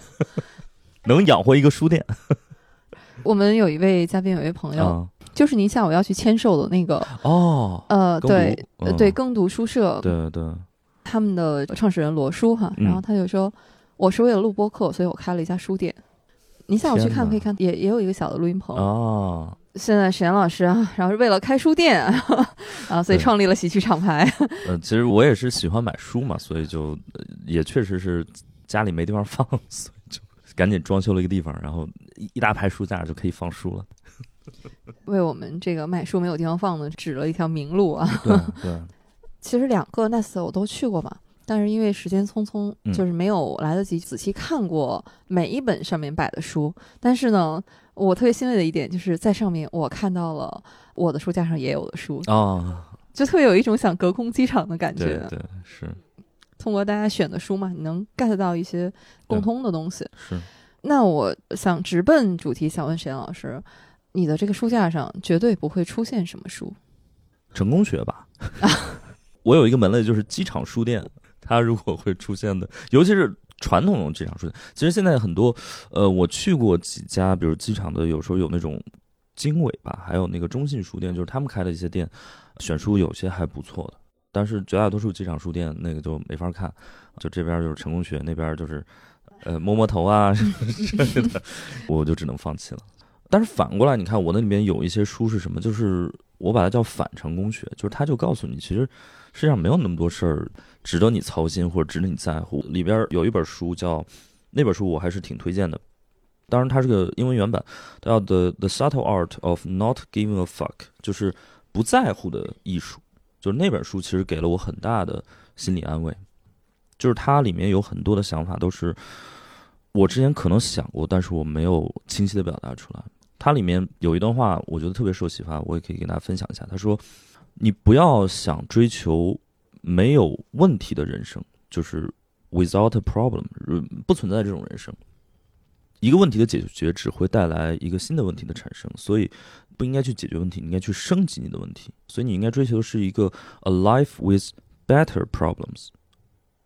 能养活一个书店。我们有一位嘉宾，有一位朋友，就是您下午要去签售的那个哦，呃，对，对，耕读书社，对对，他们的创始人罗叔哈，然后他就说，我是为了录播课，所以我开了一家书店。您下午去看可以看，也也有一个小的录音棚哦。现在沈岩老师啊，然后是为了开书店 啊，所以创立了喜剧厂牌。呃，其实我也是喜欢买书嘛，所以就也确实是家里没地方放，所以就赶紧装修了一个地方，然后一大排书架就可以放书了。为我们这个买书没有地方放的指了一条明路啊。对对。其实两个 Nest 我都去过嘛，但是因为时间匆匆，嗯就是没有来得及仔细看过每一本上面摆的书。但是呢，我特别欣慰的一点就是在上面我看到了我的书架上也有的书，啊，就特别有一种想隔空机场的感觉。对对是通过大家选的书嘛，你能 get 到一些共通的东西。是，那我想直奔主题，想问沈老师，你的这个书架上绝对不会出现什么书？成功学吧。我有一个门类就是机场书店，它如果会出现的，尤其是传统的机场书店，其实现在很多，呃，我去过几家，比如机场的，有时候有那种经纬吧，还有那个中信书店，就是他们开的一些店，选书有些还不错的，但是绝大多数机场书店那个就没法看，就这边就是成功学，那边就是呃摸摸头啊什 么之类的，我就只能放弃了。但是反过来，你看我那里面有一些书是什么？就是我把它叫反成功学，就是它就告诉你，其实世界上没有那么多事儿值得你操心或者值得你在乎。里边有一本书叫那本书，我还是挺推荐的。当然，它是个英文原版，叫《The The Subtle Art of Not Giving a Fuck》，就是不在乎的艺术。就是那本书其实给了我很大的心理安慰，就是它里面有很多的想法都是我之前可能想过，但是我没有清晰的表达出来。它里面有一段话，我觉得特别受启发，我也可以跟大家分享一下。他说：“你不要想追求没有问题的人生，就是 without a problem，不存在这种人生。一个问题的解决只会带来一个新的问题的产生，所以不应该去解决问题，你应该去升级你的问题。所以你应该追求的是一个 a life with better problems，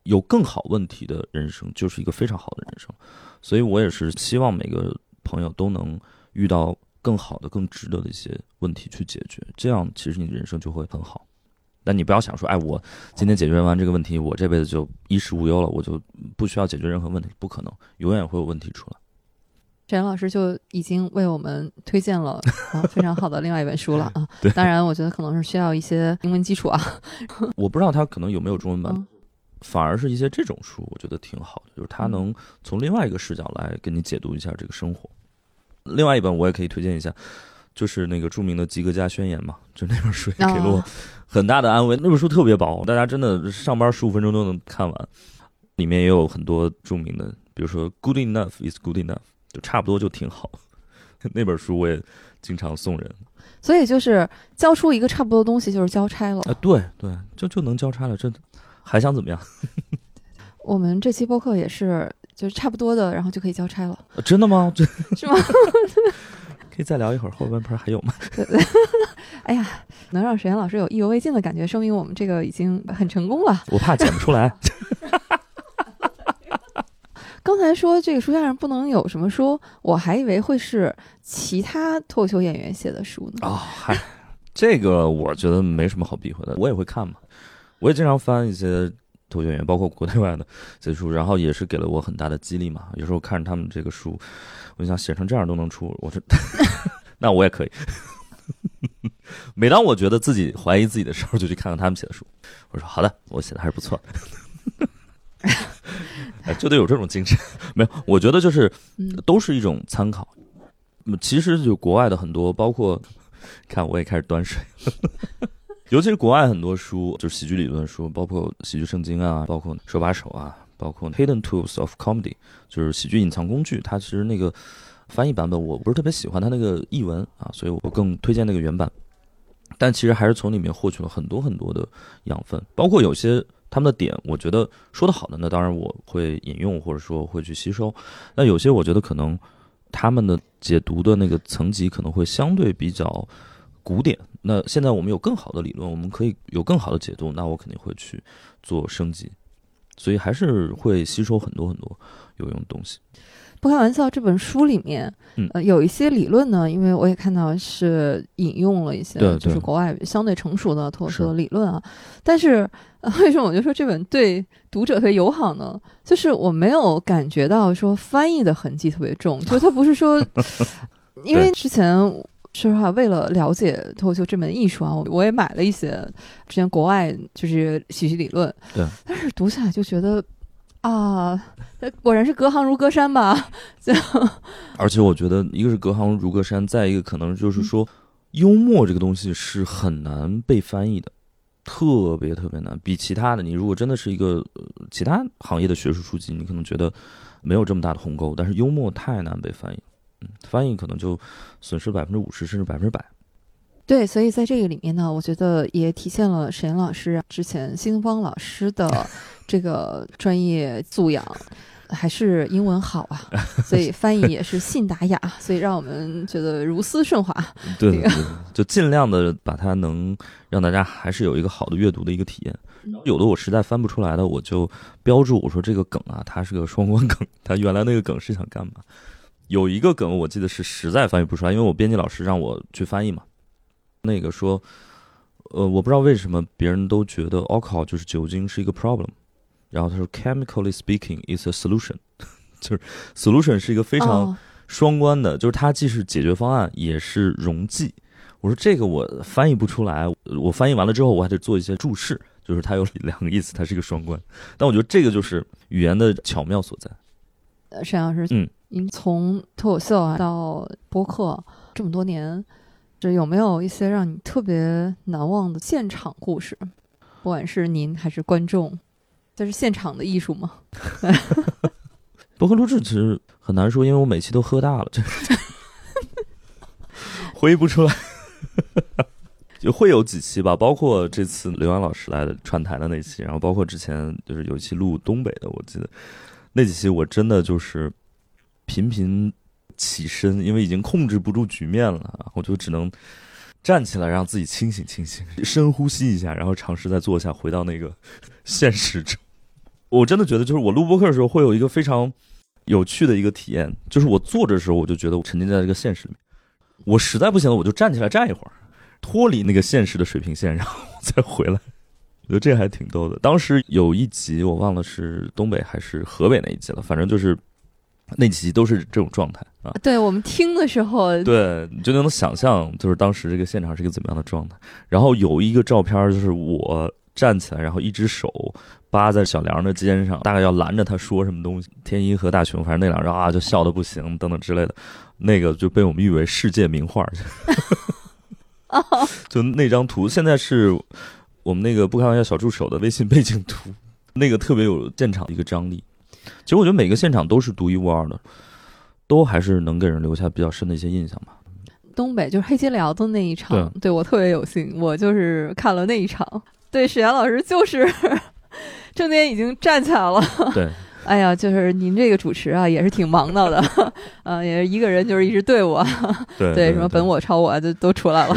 有更好问题的人生，就是一个非常好的人生。所以我也是希望每个朋友都能。”遇到更好的、更值得的一些问题去解决，这样其实你的人生就会很好。但你不要想说，哎，我今天解决完这个问题，我这辈子就衣食无忧了，我就不需要解决任何问题，不可能，永远会有问题出来。沈老师就已经为我们推荐了啊非常好的另外一本书了啊。对，当然我觉得可能是需要一些英文基础啊。我不知道他可能有没有中文版，嗯反而是一些这种书，我觉得挺好的，就是他能从另外一个视角来给你解读一下这个生活。另外一本我也可以推荐一下，就是那个著名的《及格家宣言》嘛，就那本书也给了我很大的安慰。那本书特别薄，大家真的上班十五分钟都能看完。里面也有很多著名的，比如说 “good enough is good enough”，就差不多就挺好。那本书我也经常送人。所以就是交出一个差不多的东西，就是交差了。啊，对对，就就能交差了，真的，还想怎么样？我们这期播客也是，就是差不多的，然后就可以交差了，啊真的吗？这 是吗？可以再聊一会儿，后半盆还有吗？哎呀，能让沈岩老师有意犹未尽的感觉，说明我们这个已经很成功了。我怕剪不出来。刚才说这个书架上不能有什么书，我还以为会是其他脱口秀演员写的书呢。哦、嗨，这个我觉得没什么好避讳的，我也会看嘛，我也经常翻一些脱口秀演员，包括国内外的这些书，然后也是给了我很大的激励嘛。有时候看着他们这个书，我就想写成这样都能出，我说 那我也可以。每当我觉得自己怀疑自己的时候，就去看看他们写的书。我说好的，我写的还是不错的。哎 就得有这种精神，没有？我觉得就是嗯都是一种参考。嗯其实就国外的很多，包括看我也开始端水，尤其是国外很多书，就是喜剧理论书，包括喜剧圣经啊，包括手把手啊，包括 Hidden Tools of Comedy，就是喜剧隐藏工具。它其实那个翻译版本我不是特别喜欢它那个译文啊，所以我更推荐那个原版。但其实还是从里面获取了很多很多的养分，包括有些他们的点，我觉得说的好的，那当然我会引用或者说会去吸收。那有些我觉得可能他们的解读的那个层级可能会相对比较古典。那现在我们有更好的理论，我们可以有更好的解读，那我肯定会去做升级。所以还是会吸收很多很多有用的东西。不开玩笑，这本书里面，嗯呃，有一些理论呢，因为我也看到是引用了一些，就是国外相对成熟的脱口秀是的理论啊。但是、呃为什么我就说这本对读者特别友好呢？就是我没有感觉到说翻译的痕迹特别重，就它不是说，因为之前。说实话，为了了解脱口秀这门艺术啊，我我也买了一些之前国外就是喜剧理论，对，但是读起来就觉得啊，果然是隔行如隔山吧。而且我觉得，一个是隔行如隔山，再一个可能就是说，幽默这个东西是很难被翻译的。特别特别难，比其他的你如果真的是一个、呃、其他行业的学术书籍，你可能觉得没有这么大的鸿沟，但是幽默太难被翻译，嗯，翻译可能就损失百分之五十甚至百分之百。对，所以在这个里面呢，我觉得也体现了沈岩老师之前新东方老师的 这个专业素养，还是英文好啊，所以翻译也是信达雅，所以让我们觉得如丝顺滑。对对对，就尽量的把它能让大家还是有一个好的阅读的一个体验。有的我实在翻不出来的，我就标注我说这个梗啊，它是个双关梗，它原来那个梗是想干嘛？有一个梗我记得是实在翻译不出来，因为我编辑老师让我去翻译嘛。那个说，呃，我不知道为什么别人都觉得 alcohol 就是酒精是一个 problem，然后他说 chemically speaking is a solution，就是 solution 是一个非常双关的，就是它既是解决方案也是溶剂。我说这个我翻译不出来，我翻译完了之后我还得做一些注释，就是它有两个意思，它是一个双关。但我觉得这个就是语言的巧妙所在。呃，沈老师，嗯，您从脱口秀啊到播客这么多年。这有没有一些让你特别难忘的现场故事？不管是您还是观众，这是现场的艺术吗？播客录制其实很难说，因为我每期都喝大了，这 回忆不出来。就会有几期吧，包括这次刘洋老师来的串台的那期，然后包括之前就是有一期录东北的，我记得那几期我真的就是频频。起身，因为已经控制不住局面了，我就只能站起来，让自己清醒清醒，深呼吸一下，然后尝试再坐下，回到那个现实中。我真的觉得，就是我录播客的时候，会有一个非常有趣的一个体验，就是我坐着的时候，我就觉得我沉浸在这个现实里面。我实在不行了，我就站起来站一会儿，脱离那个现实的水平线，然后再回来。我觉得这还挺逗的。当时有一集，我忘了是东北还是河北那一集了，反正就是。那几集都是这种状态啊！对我们听的时候，对你就能想象，就是当时这个现场是一个怎么样的状态。然后有一个照片，就是我站起来，然后一只手扒在小梁的肩上，大概要拦着他说什么东西。天一和大雄，反正那两人啊，就笑的不行，等等之类的。那个就被我们誉为世界名画。就那张图，现在是我们那个不开玩笑小助手的微信背景图，那个特别有现场的一个张力。其实我觉得每个现场都是独一无二的，都还是能给人留下比较深的一些印象吧。东北就是黑吉辽的那一场，对我特别有幸，我就是看了那一场。对，史岩老师就是 正点已经站起来了。对，哎呀，就是您这个主持啊，也是挺忙到的，呃，也是一个人就是一支队伍啊。对对，什么本我超我就都出来了。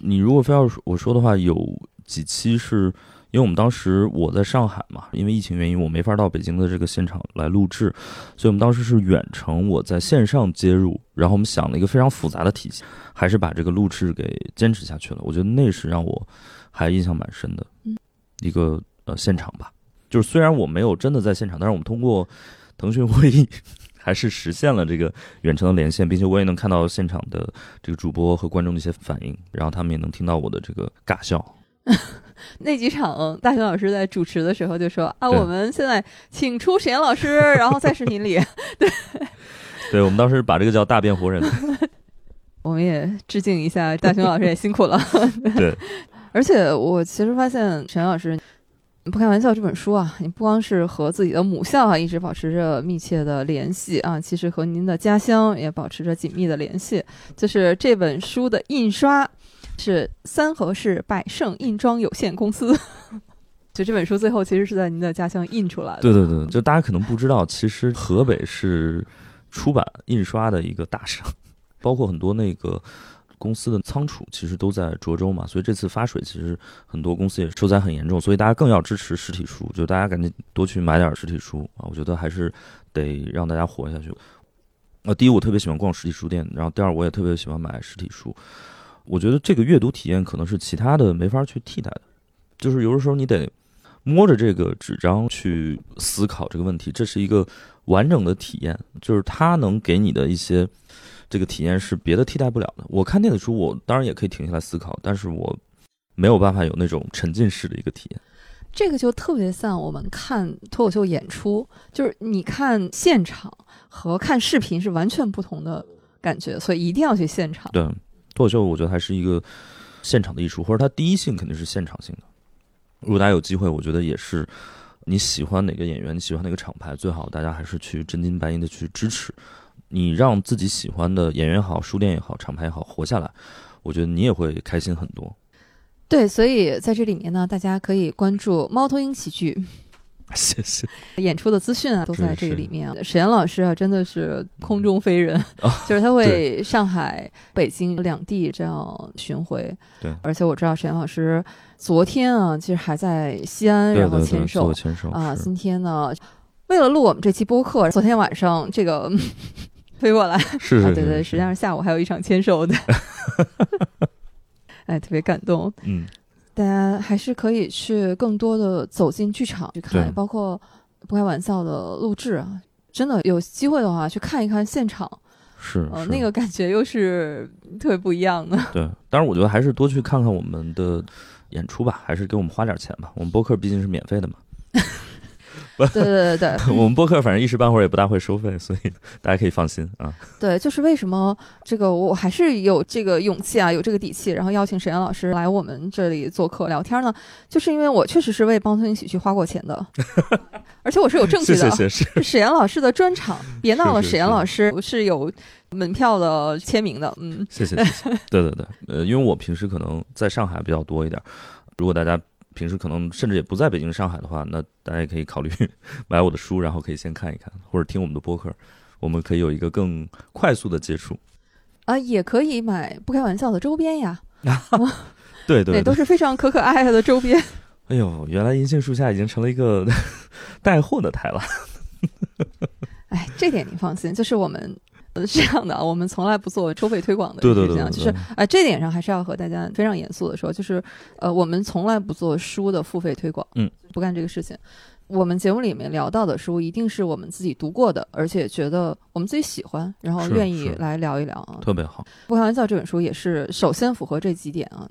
你如果非要我说的话，有几期是。因为我们当时我在上海嘛，因为疫情原因我没法到北京的这个现场来录制，所以我们当时是远程，我在线上接入，然后我们想了一个非常复杂的体系，还是把这个录制给坚持下去了。我觉得那是让我还印象蛮深的，一个呃现场吧。就是虽然我没有真的在现场，但是我们通过腾讯会议 还是实现了这个远程的连线，并且我也能看到现场的这个主播和观众的一些反应，然后他们也能听到我的这个尬笑。那几场，大熊老师在主持的时候就说：“啊，我们现在请出沈岩老师，然后在视频里，对，对我们当时把这个叫大变活人。我们也致敬一下大熊老师，也辛苦了。对，而且我其实发现沈老师，不开玩笑，这本书啊，你不光是和自己的母校啊一直保持着密切的联系啊，其实和您的家乡也保持着紧密的联系。就是这本书的印刷。是三河市百盛印装有限公司，就这本书最后其实是在您的家乡印出来的。对对对，就大家可能不知道，其实河北是出版印刷的一个大省，包括很多那个公司的仓储其实都在涿州嘛，所以这次发水其实很多公司也受灾很严重，所以大家更要支持实体书，就大家赶紧多去买点实体书啊！我觉得还是得让大家活下去。呃，第一我特别喜欢逛实体书店，然后第二我也特别喜欢买实体书。我觉得这个阅读体验可能是其他的没法去替代的，就是有的时候你得摸着这个纸张去思考这个问题，这是一个完整的体验，就是它能给你的一些这个体验是别的替代不了的。我看电子书，我当然也可以停下来思考，但是我没有办法有那种沉浸式的一个体验。这个就特别像我们看脱口秀演出，就是你看现场和看视频是完全不同的感觉，所以一定要去现场。对。脱口秀，我觉得还是一个现场的艺术，或者它第一性肯定是现场性的。如果大家有机会，我觉得也是你喜欢哪个演员，你喜欢哪个厂牌，最好大家还是去真金白银的去支持，你让自己喜欢的演员好，书店也好，厂牌也好活下来，我觉得你也会开心很多。对，所以在这里面呢，大家可以关注猫头鹰喜剧谢谢。演出的资讯啊，都在这个里面啊。沈岩老师啊，真的是空中飞人，就是他会上海、北京两地这样巡回。对而且我知道沈岩老师昨天啊，其实还在西安，然后签售做签售啊。今天呢，为了录我们这期播客，昨天晚上这个 飞过来啊，是是对对，实际上下午还有一场签售的，哎，特别感动。嗯，大家还是可以去更多的走进剧场去看，包括不开玩笑的录制啊，真的有机会的话去看一看现场，是那个感觉又是特别不一样的。对，当然我觉得还是多去看看我们的演出吧，还是给我们花点钱吧。我们播客毕竟是免费的嘛，对对对对 我们播客反正一时半会儿也不大会收费，所以大家可以放心啊。对，就是为什么这个我还是有这个勇气啊，有这个底气，然后邀请沈阳老师来我们这里做客聊天呢？就是因为我确实是为帮村喜剧花过钱的，而且我是有证据的。谢谢谢谢，是沈阳老师的专场，别闹了，沈阳老师是有门票的签名的，嗯，谢谢谢谢，对对对，呃，因为我平时可能在上海比较多一点，如果大家平时可能甚至也不在北京、上海的话，那大家也可以考虑 买我的书，然后可以先看一看，或者听我们的播客，我们可以有一个更快速的接触。啊，也可以买不开玩笑的周边呀，对对对，都是非常可可爱爱的周边。哎呦，原来银杏树下已经成了一个 带货的台了。哎，这点您放心，就是我们。呃，是这样的啊，我们从来不做收费推广的事情啊，对对就是啊、这点上还是要和大家非常严肃的说，就是呃，我们从来不做书的付费推广，嗯，不干这个事情。我们节目里面聊到的书，一定是我们自己读过的，而且觉得我们自己喜欢，然后愿意来聊一聊啊。特别好，不开玩笑，这本书也是首先符合这几点啊。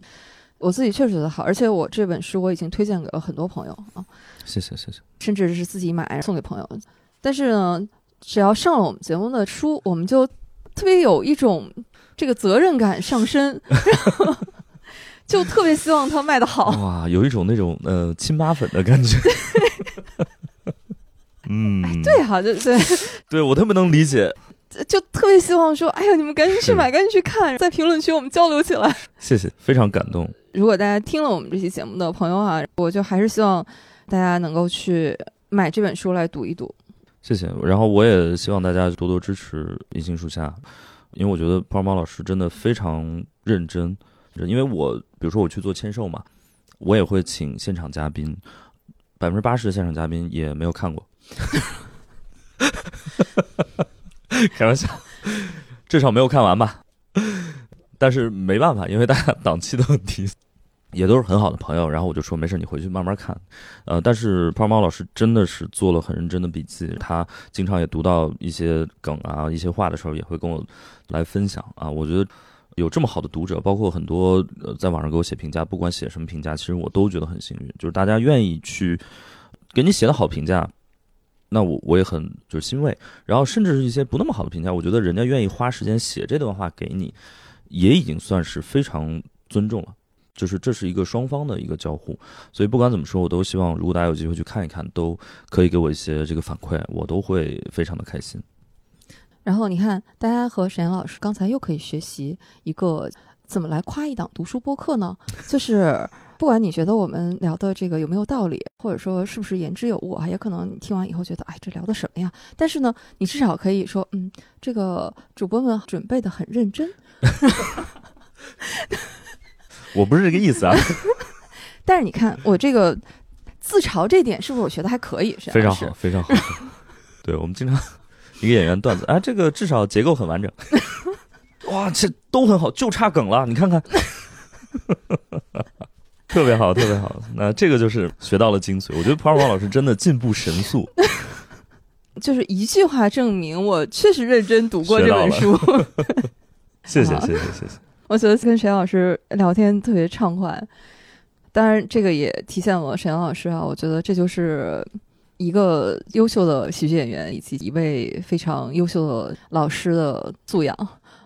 我自己确实觉得好，而且我这本书我已经推荐给了很多朋友啊，谢谢谢谢。甚至是自己买送给朋友。但是呢，只要上了我们节目的书，我们就特别有一种这个责任感上身，然后就特别希望它卖得好。哇，有一种那种呃亲妈粉的感觉。嗯，对哈、就对，对我特别能理解，就特别希望说，哎呀，你们赶紧去买，赶紧去看，在评论区我们交流起来。谢谢，非常感动。如果大家听了我们这期节目的朋友啊，我就还是希望大家能够去买这本书来读一读。谢谢。然后我也希望大家多多支持《银杏树下》，因为我觉得泡猫老师真的非常认真。因为我比如说我去做签售嘛，我也会请现场嘉宾，百分之八十的现场嘉宾也没有看过。开玩笑，至少没有看完吧。但是没办法，因为大家档期都很低，也都是很好的朋友。然后我就说没事，你回去慢慢看。呃，但是泡猫老师真的是做了很认真的笔记，他经常也读到一些梗啊、一些话的时候，也会跟我来分享啊。我觉得有这么好的读者，包括很多呃在网上给我写评价，不管写什么评价，其实我都觉得很幸运，就是大家愿意去给你写的好评价。那我我也很就是欣慰，然后甚至是一些不那么好的评价，我觉得人家愿意花时间写这段话给你，也已经算是非常尊重了。就是这是一个双方的一个交互，所以不管怎么说，我都希望如果大家有机会去看一看，都可以给我一些这个反馈，我都会非常的开心。然后你看，大家和沈阳老师刚才又可以学习一个怎么来夸一档读书播客呢？就是 不管你觉得我们聊的这个有没有道理，或者说是不是言之有物啊，也可能你听完以后觉得，哎，这聊的什么呀？但是呢，你至少可以说，嗯，这个主播们准备的很认真。我不是这个意思啊，但是你看我这个自嘲这点，是不是我学的还可以？沈阳老师非常好，非常好。对我们经常一个演员段子，啊，这个至少结构很完整。哇，这都很好，就差梗了，你看看，特别好，特别好。那这个就是学到了精髓。我觉得普尔王老师真的进步神速。就是一句话证明我确实认真读过这本书。谢谢，谢谢，谢谢。我觉得跟沈老师聊天特别畅快，当然这个也体现了沈老师啊，我觉得这就是一个优秀的喜剧演员以及一位非常优秀的老师的素养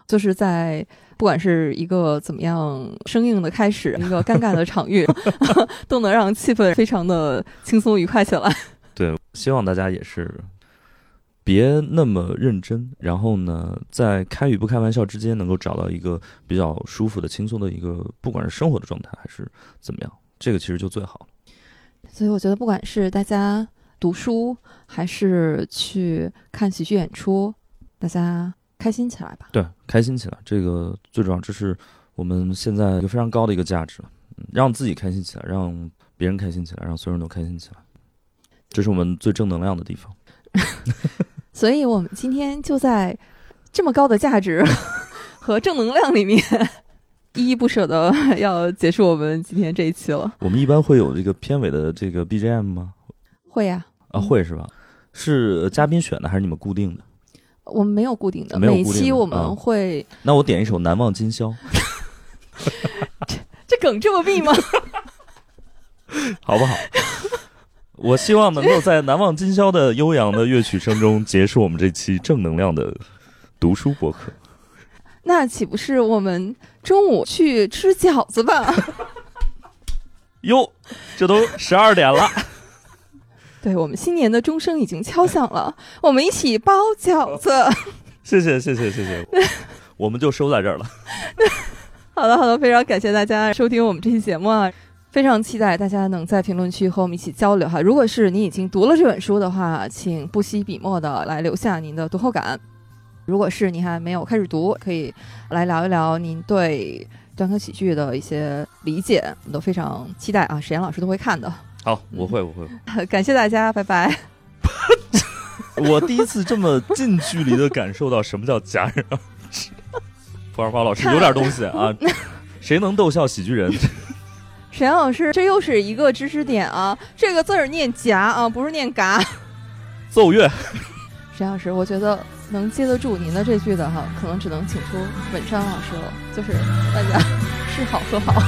就是在不管是一个怎么样生硬的开始，一个尴尬的场域，都能让气氛非常的轻松愉快起来。对，希望大家也是别那么认真，然后呢，在开与不开玩笑之间，能够找到一个比较舒服的、轻松的一个，不管是生活的状态还是怎么样，这个其实就最好了。所以我觉得，不管是大家读书，还是去看喜剧演出，大家开心起来吧。对，开心起来，这个最重要，这是我们现在一个非常高的一个价值，嗯让自己开心起来，让别人开心起来，让所有人都开心起来，这是我们最正能量的地方。所以我们今天就在这么高的价值 和正能量里面，依依不舍的要结束我们今天这一期了。我们一般会有这个片尾的这个 BGM 吗？会呀、啊，会是吧？是嘉宾选的还是你们固定的？我们没有固定的，每期我们啊会、那我点一首《难忘今宵》，这这梗这么密吗？好不好？我希望能够在难忘今宵的悠扬的乐曲声中结束我们这期正能量的读书博客。那岂不是我们中午去吃饺子吧？哟，这都十二点了，对我们新年的钟声已经敲响了，我们一起包饺子。谢谢谢谢谢谢，我们就收在这儿了。好的，好的，非常感谢大家收听我们这期节目啊！非常期待大家能在评论区和我们一起交流哈。如果是你已经读了这本书的话，请不惜笔墨的来留下您的读后感；如果是你还没有开始读，可以来聊一聊您对单口喜剧的一些理解，我们都非常期待啊！史岩老师都会看的。好，我会我会，感谢大家，拜拜。我第一次这么近距离的感受到什么叫戛然而止。普尔花老师有点东西啊，谁能逗笑喜剧人？史岩老师，这又是一个知识点啊！这个字儿念夹啊，不是念嘎。奏乐。沈老师，我觉得能接得住您的这句的哈，可能只能请出本山老师了。就是大家 是好和好。